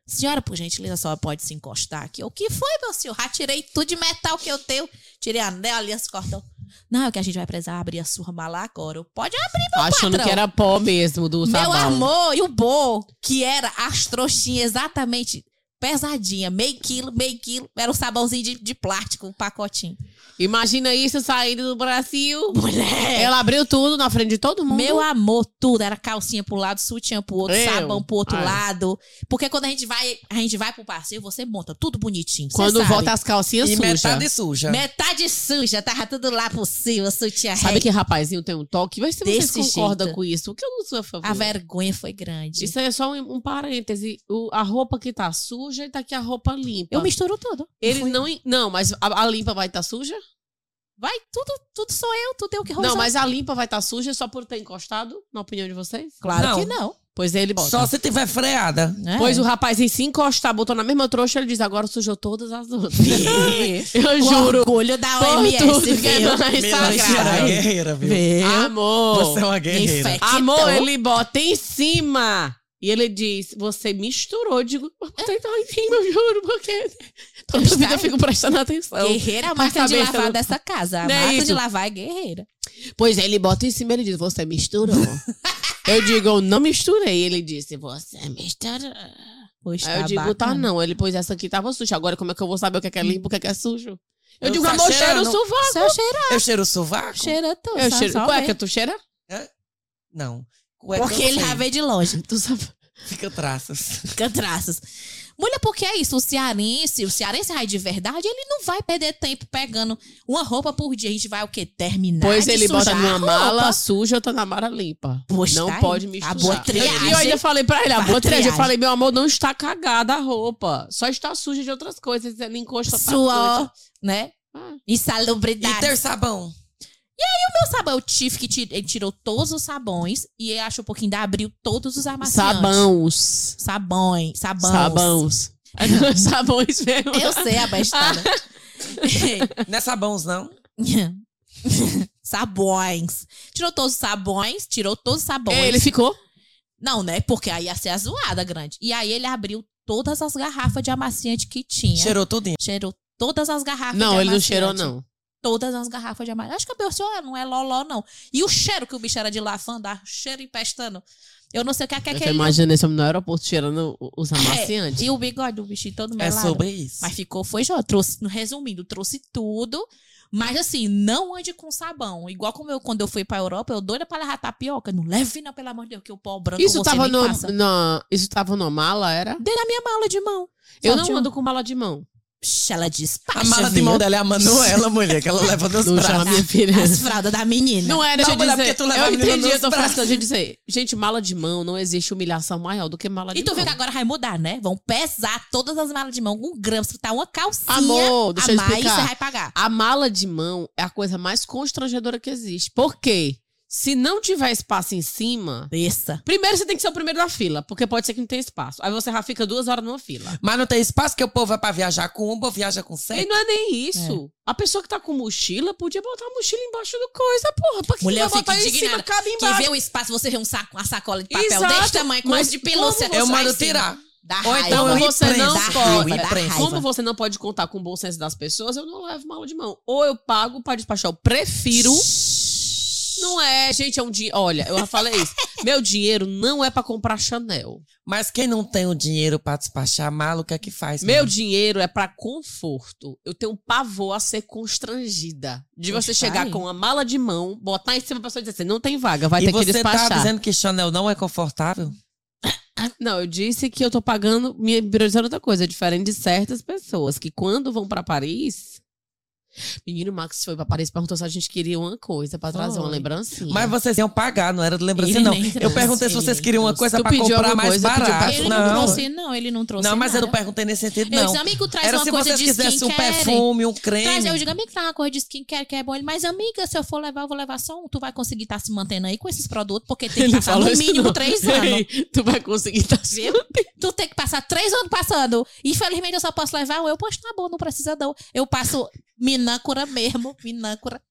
[SPEAKER 2] Senhora, por gentileza, senhora pode se encostar aqui. O que foi, meu senhor? Já tirei tudo de metal que eu tenho. Tirei anel, aliança, cordão. Não, é que a gente vai precisar abrir a sua mala agora. Pode abrir, meu
[SPEAKER 3] Achando
[SPEAKER 2] patrão.
[SPEAKER 3] que era pó mesmo do
[SPEAKER 2] Meu
[SPEAKER 3] sabão.
[SPEAKER 2] amor, e o bom, que era as trouxinhas exatamente pesadinha, meio quilo, meio quilo. Era um sabãozinho de, de plástico, um pacotinho.
[SPEAKER 3] Imagina isso saindo do Brasil.
[SPEAKER 2] Mulher!
[SPEAKER 3] Ela abriu tudo na frente de todo mundo.
[SPEAKER 2] Meu amor, tudo. Era calcinha pro lado, sutiã pro outro,
[SPEAKER 3] Eu?
[SPEAKER 2] sabão pro outro
[SPEAKER 3] Ai.
[SPEAKER 2] lado. Porque quando a gente vai, a gente vai pro passeio, você monta tudo bonitinho.
[SPEAKER 3] Quando
[SPEAKER 2] sabe.
[SPEAKER 3] volta as calcinhas
[SPEAKER 1] E
[SPEAKER 3] sujas.
[SPEAKER 1] metade suja.
[SPEAKER 2] Metade suja, tava tudo lá por cima, sutiã
[SPEAKER 3] Sabe
[SPEAKER 2] ré.
[SPEAKER 3] que rapazinho tem um toque? Vê se vocês
[SPEAKER 2] Desse
[SPEAKER 3] concordam
[SPEAKER 2] jeito.
[SPEAKER 3] com isso. Porque eu não sou a favor.
[SPEAKER 2] A vergonha foi grande.
[SPEAKER 3] Isso aí é só um, um parêntese. O- a roupa que tá suja e tá aqui a roupa limpa.
[SPEAKER 2] Eu misturo tudo.
[SPEAKER 3] Ele não. Não, mas a, a limpa vai estar suja?
[SPEAKER 2] Vai, tudo, tudo sou eu, tudo eu que
[SPEAKER 3] Não, mas a limpa vai estar suja só por ter encostado, na opinião de vocês?
[SPEAKER 2] Claro
[SPEAKER 1] Não.
[SPEAKER 2] que não.
[SPEAKER 3] Pois ele bota.
[SPEAKER 1] Só se tiver freada.
[SPEAKER 2] É.
[SPEAKER 3] Pois o rapazinho se encostar, botou na mesma trouxa, ele diz: agora sujou todas as outras. *laughs* *laughs* eu
[SPEAKER 2] O
[SPEAKER 3] juro.
[SPEAKER 2] orgulho da
[SPEAKER 3] Por
[SPEAKER 2] OMS,
[SPEAKER 3] tudo que é mais
[SPEAKER 1] Menina, você é uma
[SPEAKER 3] sagrado.
[SPEAKER 1] guerreira, viu?
[SPEAKER 2] Viu?
[SPEAKER 3] Amor.
[SPEAKER 1] Você é uma guerreira.
[SPEAKER 2] Infectou.
[SPEAKER 3] Amor, ele bota em cima. E ele diz: Você misturou. Eu digo: tá em cima, eu juro, porque *laughs* toda
[SPEAKER 2] Está
[SPEAKER 3] vida eu fico prestando atenção.
[SPEAKER 2] Guerreira é a máquina de lavar
[SPEAKER 3] eu-
[SPEAKER 2] dessa casa. A
[SPEAKER 3] Não é
[SPEAKER 2] máquina de
[SPEAKER 3] isso?
[SPEAKER 2] lavar é guerreira.
[SPEAKER 3] Pois é, ele bota em cima e ele diz: Você misturou. eu digo: Eu não misturei. Ele disse: Você misturou.
[SPEAKER 2] Pois
[SPEAKER 3] Aí eu
[SPEAKER 2] tá
[SPEAKER 3] digo: Tá,
[SPEAKER 2] bacana.
[SPEAKER 3] não. Ele, pois essa aqui tava suja. Agora, como é que eu vou saber o que é, que é limpo, o que é, que é sujo? Eu,
[SPEAKER 1] Eu
[SPEAKER 3] digo:
[SPEAKER 1] tá
[SPEAKER 3] Amor, cheira o
[SPEAKER 1] cheirando.
[SPEAKER 3] sovaco.
[SPEAKER 2] Só cheira,
[SPEAKER 1] Eu cheiro o sovaco?
[SPEAKER 2] cheira tudo.
[SPEAKER 3] Eu cheiro.
[SPEAKER 2] só
[SPEAKER 3] Cueca,
[SPEAKER 2] vê.
[SPEAKER 3] tu cheira?
[SPEAKER 1] Não. Cueca
[SPEAKER 2] Porque
[SPEAKER 1] eu
[SPEAKER 2] ele já veio de longe.
[SPEAKER 3] Tu sabe.
[SPEAKER 1] Fica traças.
[SPEAKER 2] Fica traços. Mulher, porque é isso? O cearense, o cearense vai de verdade, ele não vai perder tempo pegando uma roupa por dia. A gente vai o quê? Terminar
[SPEAKER 3] Pois
[SPEAKER 2] de
[SPEAKER 3] ele bota numa
[SPEAKER 2] a
[SPEAKER 3] mala
[SPEAKER 2] roupa.
[SPEAKER 3] suja, outra na mala limpa.
[SPEAKER 2] Pois
[SPEAKER 3] não
[SPEAKER 2] tá
[SPEAKER 3] pode
[SPEAKER 2] A
[SPEAKER 3] misturar.
[SPEAKER 2] boa
[SPEAKER 3] E
[SPEAKER 2] triagem.
[SPEAKER 3] eu ainda falei pra ele, a boa triagem. Eu falei, meu amor, não está cagada a roupa. Só está suja de outras coisas. Ele encosta pra
[SPEAKER 2] Suor,
[SPEAKER 3] coisa.
[SPEAKER 2] né?
[SPEAKER 3] Ah.
[SPEAKER 2] Insalubridade.
[SPEAKER 1] E ter sabão?
[SPEAKER 2] Meu sabão, o Tiff que tir- ele tirou todos os sabões e acho um pouquinho ainda abriu todos os amaciantes.
[SPEAKER 3] Sabãos.
[SPEAKER 2] Sabões. Sabões.
[SPEAKER 3] Sabãos. *laughs* Sabões mesmo.
[SPEAKER 2] Eu sei a bestada. *laughs*
[SPEAKER 1] Não é sabões, não? *laughs*
[SPEAKER 2] sabões. Tirou todos os sabões, tirou todos os sabões.
[SPEAKER 3] Ele ficou.
[SPEAKER 2] Não, né? Porque aí ia ser a zoada grande. E aí ele abriu todas as garrafas de amaciante que tinha.
[SPEAKER 1] Cheirou tudinho.
[SPEAKER 2] Cheirou todas as garrafas de
[SPEAKER 3] Não, ele não cheirou, não.
[SPEAKER 2] Todas as garrafas de amaciante. Acho que a pessoa não é loló, não. E o cheiro que o bicho era de lafanda, cheiro empestando. Eu não sei o que é que é ele...
[SPEAKER 3] imaginando esse homem no aeroporto cheirando os amaciantes.
[SPEAKER 2] É, e o bigode do bichinho todo
[SPEAKER 1] É
[SPEAKER 2] melado.
[SPEAKER 1] sobre isso.
[SPEAKER 2] Mas ficou, foi já. Trouxe, resumindo, trouxe tudo. Mas assim, não ande com sabão. Igual como eu, quando eu fui pra Europa, eu doida pra levar tapioca. Não leve, não, pelo amor de Deus, que o pó branco
[SPEAKER 3] Isso
[SPEAKER 2] você
[SPEAKER 3] tava, no,
[SPEAKER 2] passa.
[SPEAKER 3] na, isso tava numa mala, era?
[SPEAKER 2] Dei na minha mala de mão.
[SPEAKER 3] Eu não ando com mala de mão.
[SPEAKER 2] Psh, Ela despacha,
[SPEAKER 1] A mala de mão dela é a Manuela, mulher, que ela leva nos braços.
[SPEAKER 3] minha filha.
[SPEAKER 2] As fraldas da menina.
[SPEAKER 3] Não é, deixa
[SPEAKER 1] Não,
[SPEAKER 3] eu
[SPEAKER 1] mulher,
[SPEAKER 3] dizer.
[SPEAKER 1] porque tu leva
[SPEAKER 3] eu
[SPEAKER 1] a menina
[SPEAKER 3] entendi, eu tô falando de dizer. Gente, mala de mão, não existe humilhação maior do que mala de
[SPEAKER 2] E tu
[SPEAKER 3] mão.
[SPEAKER 2] viu que agora vai mudar, né? Vão pesar todas as malas de mão com gramas. Se tá uma calcinha
[SPEAKER 3] Amor, deixa
[SPEAKER 2] a
[SPEAKER 3] eu
[SPEAKER 2] mais, você vai pagar.
[SPEAKER 3] A mala de mão é a coisa mais constrangedora que existe. Por quê? Se não tiver espaço em cima.
[SPEAKER 2] Essa.
[SPEAKER 3] Primeiro você tem que ser o primeiro da fila, porque pode ser que não tenha espaço. Aí você já fica duas horas numa fila.
[SPEAKER 1] Mas não tem espaço que o povo vai pra viajar com um, ou viaja com
[SPEAKER 3] E
[SPEAKER 1] sete.
[SPEAKER 3] não é nem isso. A pessoa que tá com mochila podia botar a mochila embaixo do coisa, porra. Pra que
[SPEAKER 2] Mulher,
[SPEAKER 3] que vai botar em cima,
[SPEAKER 2] indignada.
[SPEAKER 3] cabe
[SPEAKER 2] Que
[SPEAKER 3] embaixo.
[SPEAKER 2] vê o espaço, você vê um saco, uma sacola de papel
[SPEAKER 3] Exato,
[SPEAKER 2] desse tamanho, com
[SPEAKER 3] mas
[SPEAKER 2] um de pelúcia.
[SPEAKER 1] Eu mando tirar.
[SPEAKER 2] Dá
[SPEAKER 1] Ou então
[SPEAKER 3] Como
[SPEAKER 1] eu
[SPEAKER 3] você não
[SPEAKER 1] imprenso,
[SPEAKER 3] pode.
[SPEAKER 2] raiva.
[SPEAKER 3] Como você não pode contar com o bom senso das pessoas, eu não levo mala de mão. Ou eu pago pra despachar. Eu prefiro. Não é, gente, é um dinheiro. Olha, eu já falei isso. Meu dinheiro não é pra comprar Chanel.
[SPEAKER 1] Mas quem não tem o dinheiro pra despachar mala, o que é que faz?
[SPEAKER 3] Meu dinheiro é pra conforto. Eu tenho um pavor a ser constrangida. De você chegar com uma mala de mão, botar em cima da pessoa e dizer assim: não tem vaga, vai
[SPEAKER 1] e
[SPEAKER 3] ter que
[SPEAKER 1] você
[SPEAKER 3] despachar.
[SPEAKER 1] tá dizendo que Chanel não é confortável? *coughs*
[SPEAKER 3] Não, eu disse que eu tô pagando, me priorizando outra coisa, diferente de certas pessoas que quando vão pra Paris. Menino Max foi pra Paris e perguntou se a gente queria uma coisa pra trazer uma lembrancinha.
[SPEAKER 1] Mas vocês iam pagar, não era de lembrança,
[SPEAKER 2] Ele
[SPEAKER 1] não. Eu perguntei se vocês queriam uma coisa
[SPEAKER 3] Tu
[SPEAKER 1] pra comprar mais
[SPEAKER 3] coisa,
[SPEAKER 1] barato.
[SPEAKER 2] Ele
[SPEAKER 1] não,
[SPEAKER 2] não trouxe, não. Ele não trouxe
[SPEAKER 1] não, mas eu
[SPEAKER 2] nada.
[SPEAKER 1] não perguntei nesse sentido,
[SPEAKER 2] Eu
[SPEAKER 1] não.
[SPEAKER 2] disse, amigo, traz
[SPEAKER 1] Era
[SPEAKER 2] uma
[SPEAKER 1] se
[SPEAKER 2] coisa
[SPEAKER 1] vocês quisessem um perfume, um creme.
[SPEAKER 2] Traz, eu digo, amigo, traz uma coisa de skincare que é bom. Ele, mas amiga, se eu for levar, eu vou levar só um. Tu vai conseguir estar se mantendo aí com esses produtos, porque tem que
[SPEAKER 3] Ele
[SPEAKER 2] passar no mínimo
[SPEAKER 3] não.
[SPEAKER 2] três anos.
[SPEAKER 3] Ei, tu vai conseguir tá
[SPEAKER 2] Viu? Tu tem que passar três anos passando. Infelizmente, eu só posso levar um. Eu, poxa, tá bom, não precisa não. Eu passo minâncora mesmo, minâncora.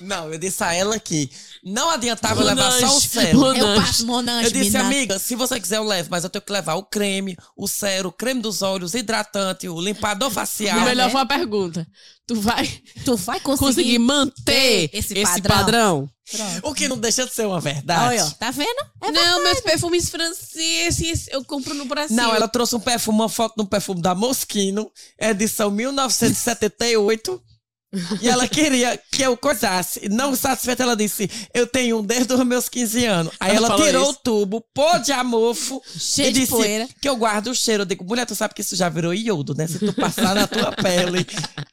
[SPEAKER 1] Não, eu disse a ela que não adiantava
[SPEAKER 3] Monange,
[SPEAKER 1] levar só o cero.
[SPEAKER 3] Monange.
[SPEAKER 2] Eu passo Monange,
[SPEAKER 1] Eu disse, amiga, se você quiser eu levo, mas eu tenho que levar o creme, o cero, o creme dos olhos, hidratante, o limpador facial.
[SPEAKER 3] o melhor
[SPEAKER 2] né?
[SPEAKER 3] foi a pergunta. Tu vai
[SPEAKER 2] Tu vai conseguir,
[SPEAKER 3] conseguir manter
[SPEAKER 2] ter esse
[SPEAKER 3] esse,
[SPEAKER 2] padrão?
[SPEAKER 3] padrão?
[SPEAKER 2] Pronto.
[SPEAKER 1] O que não deixa de ser uma verdade.
[SPEAKER 2] Olha, tá vendo? É
[SPEAKER 3] não, meus perfumes franceses eu compro no Brasil.
[SPEAKER 1] Não, ela trouxe um perfume, uma foto de um perfume da Moschino, edição 1978. E ela queria que eu coisasse. Não satisfeita, ela disse: Eu tenho um desde os meus 15 anos. Aí
[SPEAKER 3] Ela
[SPEAKER 1] ela, tirou
[SPEAKER 3] isso?
[SPEAKER 1] o tubo, pôr de amorfo
[SPEAKER 2] Cheio
[SPEAKER 1] e
[SPEAKER 2] de
[SPEAKER 1] disse
[SPEAKER 2] poeira.
[SPEAKER 1] que eu guardo o cheiro. Eu digo, mulher, tu sabe que isso já virou iodo, né? Se tu passar na tua pele,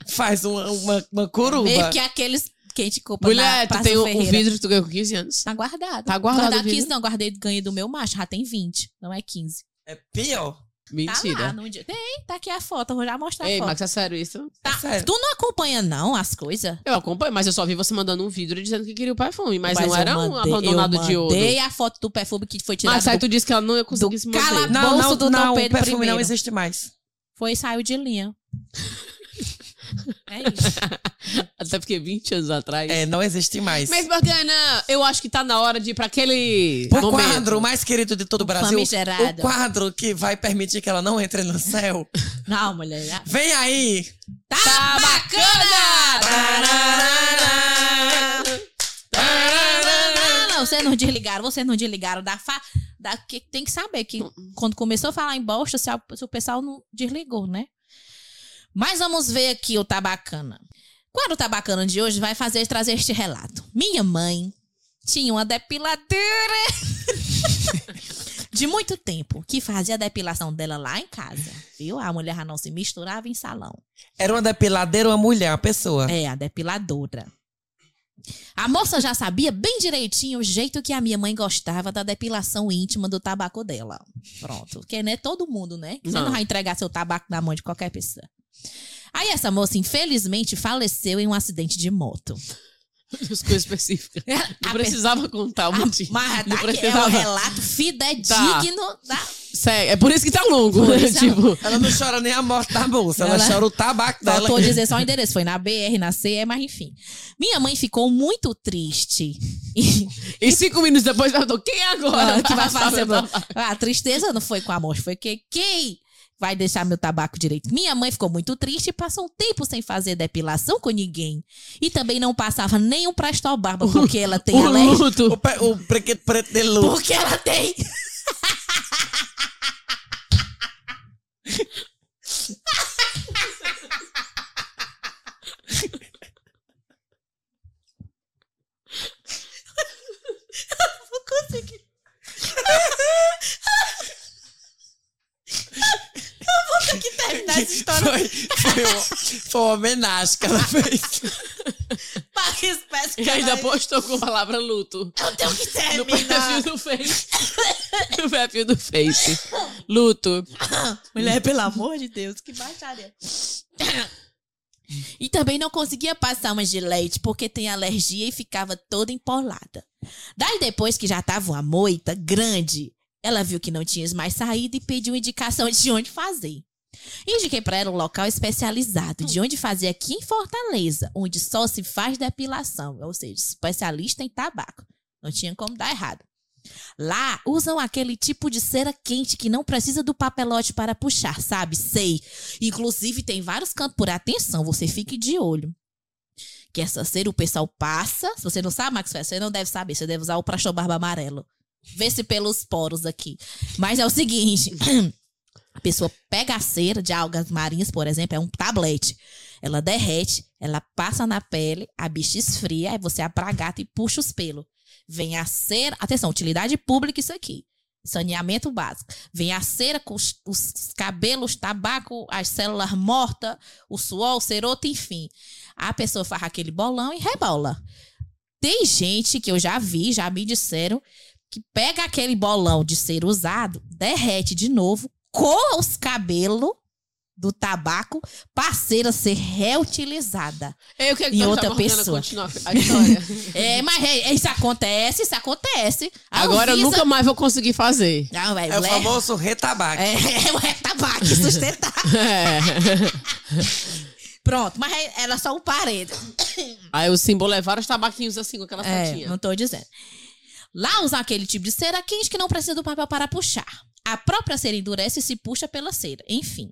[SPEAKER 1] faz uma, uma, uma curuba.
[SPEAKER 2] Meio que aqueles que a gente compra
[SPEAKER 3] Mulher,
[SPEAKER 2] na
[SPEAKER 3] tu tem o, vidro que tu ganhou com 15 anos.
[SPEAKER 2] Tá guardado.
[SPEAKER 3] Tá guardado vidro?
[SPEAKER 2] 15, não. Guardei, ganhei do meu macho. Já tem 20. Não é 15.
[SPEAKER 1] É pior.
[SPEAKER 2] Tá
[SPEAKER 3] Mentira.
[SPEAKER 2] lá. No dia... Tem, tá aqui a foto. Eu vou já mostrar
[SPEAKER 3] Ei,
[SPEAKER 2] a foto.
[SPEAKER 3] Max, é sério isso?
[SPEAKER 2] Tá.
[SPEAKER 1] sério.
[SPEAKER 2] Tu não acompanha, não, as coisas?
[SPEAKER 3] Eu acompanho, mas eu só vi você mandando um vidro dizendo que queria o perfume. Mas, não
[SPEAKER 2] eu
[SPEAKER 3] era um
[SPEAKER 2] mandei-
[SPEAKER 3] abandonado
[SPEAKER 2] eu
[SPEAKER 3] de ouro.
[SPEAKER 2] mandei a foto do perfume que foi tirado
[SPEAKER 3] Mas aí
[SPEAKER 2] do...
[SPEAKER 3] tu disse que ela não ia conseguir se manter.
[SPEAKER 2] cala-
[SPEAKER 1] Não, não,
[SPEAKER 2] do Dom
[SPEAKER 1] não, o perfume não
[SPEAKER 2] I.
[SPEAKER 1] existe mais.
[SPEAKER 2] Foi e saiu de linha. É isso. *laughs*
[SPEAKER 3] Até porque 20 anos atrás.
[SPEAKER 1] É, não existe mais.
[SPEAKER 3] Mas, Morgana, eu acho que tá na hora de ir pra aquele
[SPEAKER 1] O
[SPEAKER 3] momento.
[SPEAKER 1] quadro mais querido de todo o Brasil.
[SPEAKER 2] Famigerado.
[SPEAKER 1] O quadro que vai permitir que ela não entre no céu. *laughs*
[SPEAKER 2] Não, mulher. já-
[SPEAKER 1] Vem aí!
[SPEAKER 2] Tá,
[SPEAKER 3] Tá
[SPEAKER 2] Não, não, vocês não desligaram, vocês não desligaram da fa... Da, que tem que saber que quando começou a falar em bosta, se, a- se o pessoal não desligou, né? Mas vamos ver aqui o Tabacana. Quando o Tabacana de hoje vai fazer trazer este relato. Minha mãe tinha uma depiladora *laughs* de muito tempo que fazia a depilação dela lá em casa, viu? A mulher já não se misturava em salão.
[SPEAKER 1] Era uma depiladeira, uma mulher, uma pessoa.
[SPEAKER 2] É, a depiladora. A moça já sabia bem direitinho o jeito que a minha mãe gostava da depilação íntima do tabaco dela. Pronto. Porque não é todo mundo, né? Você
[SPEAKER 3] Não.
[SPEAKER 2] não vai entregar seu tabaco na mão de qualquer pessoa. Aí essa moça, infelizmente, faleceu em um acidente de moto. *laughs*
[SPEAKER 3] As coisas específicas.
[SPEAKER 2] A
[SPEAKER 3] Não
[SPEAKER 2] pe-
[SPEAKER 3] precisava contar o
[SPEAKER 2] a-
[SPEAKER 3] motivo.
[SPEAKER 2] Mas
[SPEAKER 3] Não
[SPEAKER 2] tá aqui, é o
[SPEAKER 3] precisava.
[SPEAKER 2] relato fidedigno da...
[SPEAKER 3] Sério, é por isso que tá longo. Né?
[SPEAKER 2] é
[SPEAKER 3] tipo,
[SPEAKER 1] Ela não chora nem a morte da moça, ela,
[SPEAKER 2] Ela-
[SPEAKER 1] chora o tabaco dela.
[SPEAKER 2] Faltou dizer só o endereço. Foi na BR, na CE, mas enfim. Minha mãe ficou muito triste. E-
[SPEAKER 3] e cinco minutos depois perguntou: quem é agora?
[SPEAKER 2] Ah, que vai *laughs* fazer.
[SPEAKER 3] meu
[SPEAKER 2] meu- A tristeza não foi com a morte, foi que quem vai deixar meu tabaco direito. Minha mãe ficou muito triste e passou um tempo sem fazer depilação com ninguém. E também não passava nem um Prestol Barba, porque ela tem *laughs*
[SPEAKER 3] O
[SPEAKER 2] alergia.
[SPEAKER 3] luto.
[SPEAKER 1] O, pe- o preto de luz.
[SPEAKER 2] Porque ela tem. *laughs* Eu Vou conseguir. Eu vou ter que terminar essa história.
[SPEAKER 1] Foi, foi, uma, foi uma homenagem que ela fez.
[SPEAKER 2] Para que espécie
[SPEAKER 3] E ainda
[SPEAKER 2] é.
[SPEAKER 3] postou com a palavra luto.
[SPEAKER 2] Eu tenho que
[SPEAKER 3] No
[SPEAKER 2] terminar.
[SPEAKER 3] perfil do Face. No perfil do Face. Luto.
[SPEAKER 2] Mulher, pelo amor de Deus, que baixaria. E também não conseguia passar uma gilete porque tem alergia e ficava toda empolada. Daí depois que já tava uma moita grande, ela viu que não tinha mais saída e pediu indicação de onde fazer. Indiquei para ela um local especializado, de onde fazer aqui em Fortaleza, onde só se faz depilação, ou seja, especialista em tabaco. Não tinha como dar errado. Lá usam aquele tipo de cera quente que não precisa do papelote para puxar, sabe? Sei. Inclusive tem vários cantos por atenção, você fique de olho. Que essa cera o pessoal passa. Se você não sabe, Max, você não deve saber. Você deve usar o Prasto Barba Amarelo. Vê se pelos poros aqui. Mas é o seguinte: *clears throat* a pessoa pega a cera de algas marinhas, por exemplo, é um tablete. Ela derrete, ela passa na pele, a bicha esfria, aí você apragata e puxa os pelos. Vem a cera. Atenção, utilidade pública, isso aqui. Saneamento básico. Vem a cera com os, os cabelos, tabaco, as células mortas, o suor, o ceroto, enfim. A pessoa faz aquele bolão e rebola. Tem gente que eu já vi, já me disseram, que pega aquele bolão de ser usado, derrete de novo, coa os cabelos do tabaco para cera ser reutilizada.
[SPEAKER 3] Eu que
[SPEAKER 2] Em outra
[SPEAKER 3] Morgana
[SPEAKER 2] pessoa.
[SPEAKER 3] continuar a história. *laughs*
[SPEAKER 2] É, mas é, isso acontece, isso acontece. A
[SPEAKER 3] Agora eu
[SPEAKER 2] Anvisa-
[SPEAKER 3] nunca mais vou conseguir fazer.
[SPEAKER 2] Não, é,
[SPEAKER 1] É o
[SPEAKER 2] mulher-
[SPEAKER 1] famoso retabaco.
[SPEAKER 2] É, *laughs* é, é tabaco sustentável.
[SPEAKER 3] É.
[SPEAKER 2] Pronto, mas era só um parede.
[SPEAKER 3] Aí o símbolo é vários tabaquinhos assim com aquela
[SPEAKER 2] É,
[SPEAKER 3] setinha.
[SPEAKER 2] não tô dizendo. Lá usam aquele tipo de cera quente que não precisa do papel para puxar. A própria cera endurece e se puxa pela cera. Enfim.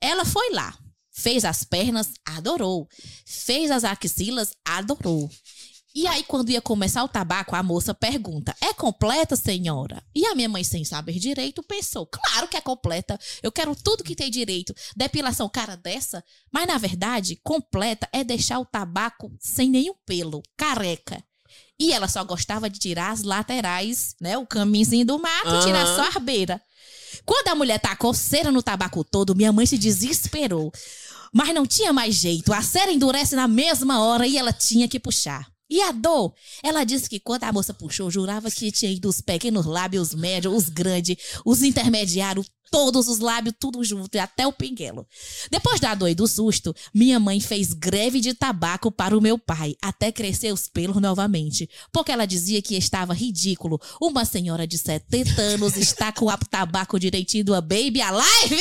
[SPEAKER 2] Ela foi lá. Fez as pernas, adorou. Fez as axilas, adorou. E aí, quando ia começar o tabaco, a moça pergunta: É completa, senhora? E a minha mãe, sem saber direito, pensou: Claro que é completa. Eu quero tudo que tem direito. Depilação cara dessa. Mas, na verdade, completa é deixar o tabaco sem nenhum pelo, careca. E ela só gostava de tirar as laterais, né? O caminhozinho do mato e tirar só a arbeira. Quando a mulher tacou cera no tabaco todo, minha mãe se desesperou. Mas não tinha mais jeito. A cera endurece na mesma hora e ela tinha que puxar. E a dor? Ela disse que quando a moça puxou, jurava que tinha ido os pequenos lábios, os médios, os grandes, os intermediários, todos os lábios, tudo junto, e até o pinguelo. Depois da dor e do susto, minha mãe fez greve de tabaco para o meu pai, até crescer os pelos novamente. Porque ela dizia que estava ridículo. Uma senhora de 70 anos está com o tabaco direitinho do Baby Alive!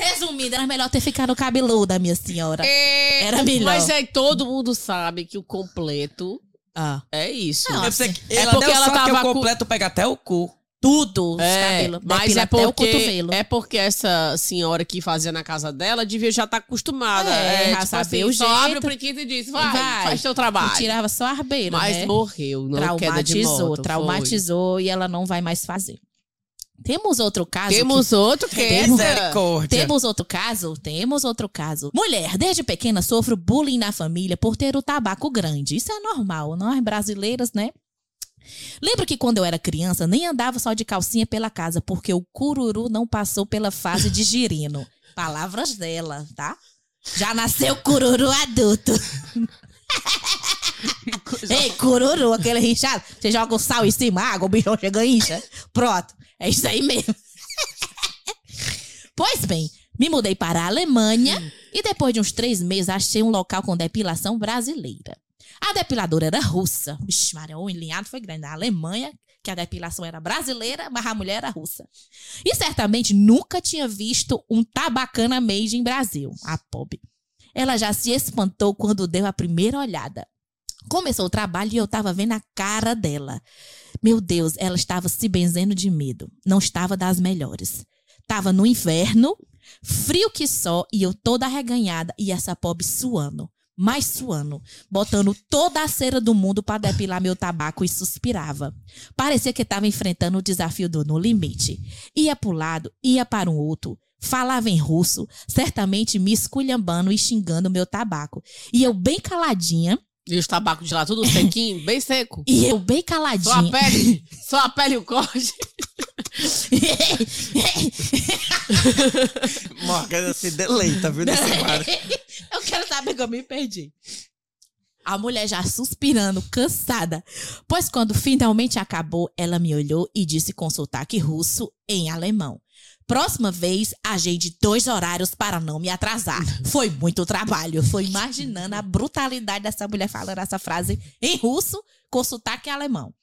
[SPEAKER 2] Resumindo, era melhor ter ficado cabeluda, minha senhora.
[SPEAKER 3] É,
[SPEAKER 2] Era melhor.
[SPEAKER 3] Mas é todo mundo sabe que o completo
[SPEAKER 2] Ah.
[SPEAKER 3] é isso.
[SPEAKER 2] Não,
[SPEAKER 1] que-
[SPEAKER 3] É
[SPEAKER 1] ela
[SPEAKER 3] porque ela
[SPEAKER 1] sorte que
[SPEAKER 3] tava
[SPEAKER 1] o
[SPEAKER 3] com-
[SPEAKER 1] completo pega até o cu.
[SPEAKER 2] Tudo, os
[SPEAKER 3] É,
[SPEAKER 2] cabelos.
[SPEAKER 3] mas é
[SPEAKER 2] até o
[SPEAKER 3] porque,
[SPEAKER 2] cotovelo.
[SPEAKER 3] é porque essa senhora que fazia na casa dela devia já estar acostumada.
[SPEAKER 2] É,
[SPEAKER 3] É,
[SPEAKER 2] já
[SPEAKER 3] tipo
[SPEAKER 2] saber
[SPEAKER 3] assim,
[SPEAKER 2] o
[SPEAKER 3] só
[SPEAKER 2] jeito.
[SPEAKER 3] abre o prequito e diz, vai,
[SPEAKER 2] Vai.
[SPEAKER 3] faz teu
[SPEAKER 2] E
[SPEAKER 3] trabalho.
[SPEAKER 2] tirava só a arbeira,
[SPEAKER 3] Mas
[SPEAKER 2] né?
[SPEAKER 3] morreu, não queda de
[SPEAKER 2] traumatizou,
[SPEAKER 3] moto. foi.
[SPEAKER 2] traumatizou e ela não vai mais fazer. Temos outro caso.
[SPEAKER 3] Temos outro que é
[SPEAKER 2] que... Temos outro caso? Temos outro caso. Mulher, desde pequena sofro bullying na família por ter o tabaco grande. Isso é normal, nós brasileiras, né? Lembro que quando eu era criança, nem andava só de calcinha pela casa, porque o cururu não passou pela fase de girino. *laughs* Palavras dela, tá? Já nasceu cururu adulto. *laughs* Ei, cururu, aquele rinchado. Você joga o sal em cima, água, o bichão chega e incha. Pronto. É isso aí mesmo. pois bem, me mudei para a Alemanha e depois de uns três meses achei um local com depilação brasileira. A depiladora era russa. Vixe, Maria, o enlinhado foi grande. Na Alemanha, que a depilação era brasileira, mas a mulher era russa. E certamente nunca tinha visto um tabacana made em Brasil. A pobre. Ela já se espantou quando deu a primeira olhada. Começou o trabalho e eu tava vendo a cara dela. Meu Deus, ela estava se benzendo de medo. Não estava das melhores. Tava no inverno, frio que só, e eu toda arreganhada e essa pobre suando. Mais suando, botando toda a cera do mundo para depilar meu tabaco e suspirava. Parecia que estava enfrentando o desafio do No Limite. Ia para um lado, ia para um outro. Falava em russo, certamente me esculhambando e xingando meu tabaco. E eu bem caladinha,
[SPEAKER 3] E os tabacos de lá, tudo sequinho, *laughs* bem seco.
[SPEAKER 2] e eu bem
[SPEAKER 3] Só a pele, só a pele e o corte.
[SPEAKER 1] Morgana se deleita, viu, nesse quadro. *laughs*
[SPEAKER 2] eu quero saber que eu me perdi. A mulher já suspirando, cansada. Pois quando finalmente acabou, ela me olhou e disse com sotaque russo em alemão. Próxima vez, agende dois horários para não me atrasar. *laughs* Foi muito trabalho. Foi imaginando a brutalidade dessa mulher falando essa frase em russo com sotaque alemão.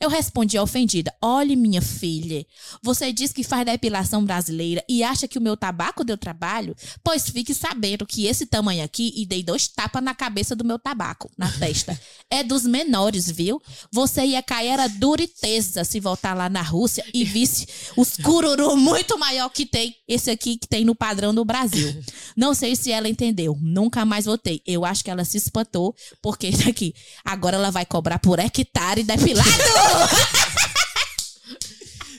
[SPEAKER 2] Eu respondi ofendida: Olhe, minha filha, você diz que faz depilação brasileira e acha que o meu tabaco deu trabalho? Pois fique sabendo que esse tamanho aqui, e dei dois tapas na cabeça do meu tabaco, na testa, é dos menores, viu? Você ia cair era duriteza se voltar lá na Rússia e visse os cururu muito maior que tem esse aqui que tem no padrão do Brasil. Não sei se ela entendeu, nunca mais voltei. Eu acho que ela se espantou, porque *laughs* aqui, agora ela vai cobrar por hectare depilado. *laughs*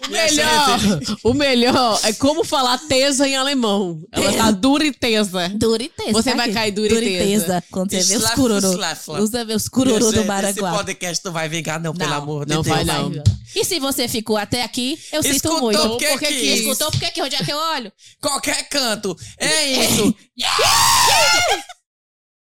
[SPEAKER 3] O melhor, o melhor é como falar tesa em alemão. Ela tá dura e tesa.
[SPEAKER 2] Duriteza.
[SPEAKER 3] Você
[SPEAKER 2] tá
[SPEAKER 3] vai
[SPEAKER 2] aqui.
[SPEAKER 3] cair duriteza.
[SPEAKER 2] Quando você vê os cururu. Você vê os cururu do
[SPEAKER 1] Esse- Esse
[SPEAKER 2] Maraguá.
[SPEAKER 1] podcast não vai vingar, não, pelo
[SPEAKER 2] Não,
[SPEAKER 1] amor
[SPEAKER 3] não
[SPEAKER 1] de Deus.
[SPEAKER 3] vai, não.
[SPEAKER 2] E se você ficou até aqui, eu sinto
[SPEAKER 1] Escutou
[SPEAKER 2] muito.
[SPEAKER 1] porque
[SPEAKER 2] Porque que escutou, porque que onde é que eu olho?
[SPEAKER 1] Qualquer canto. É *laughs* isso. *laughs*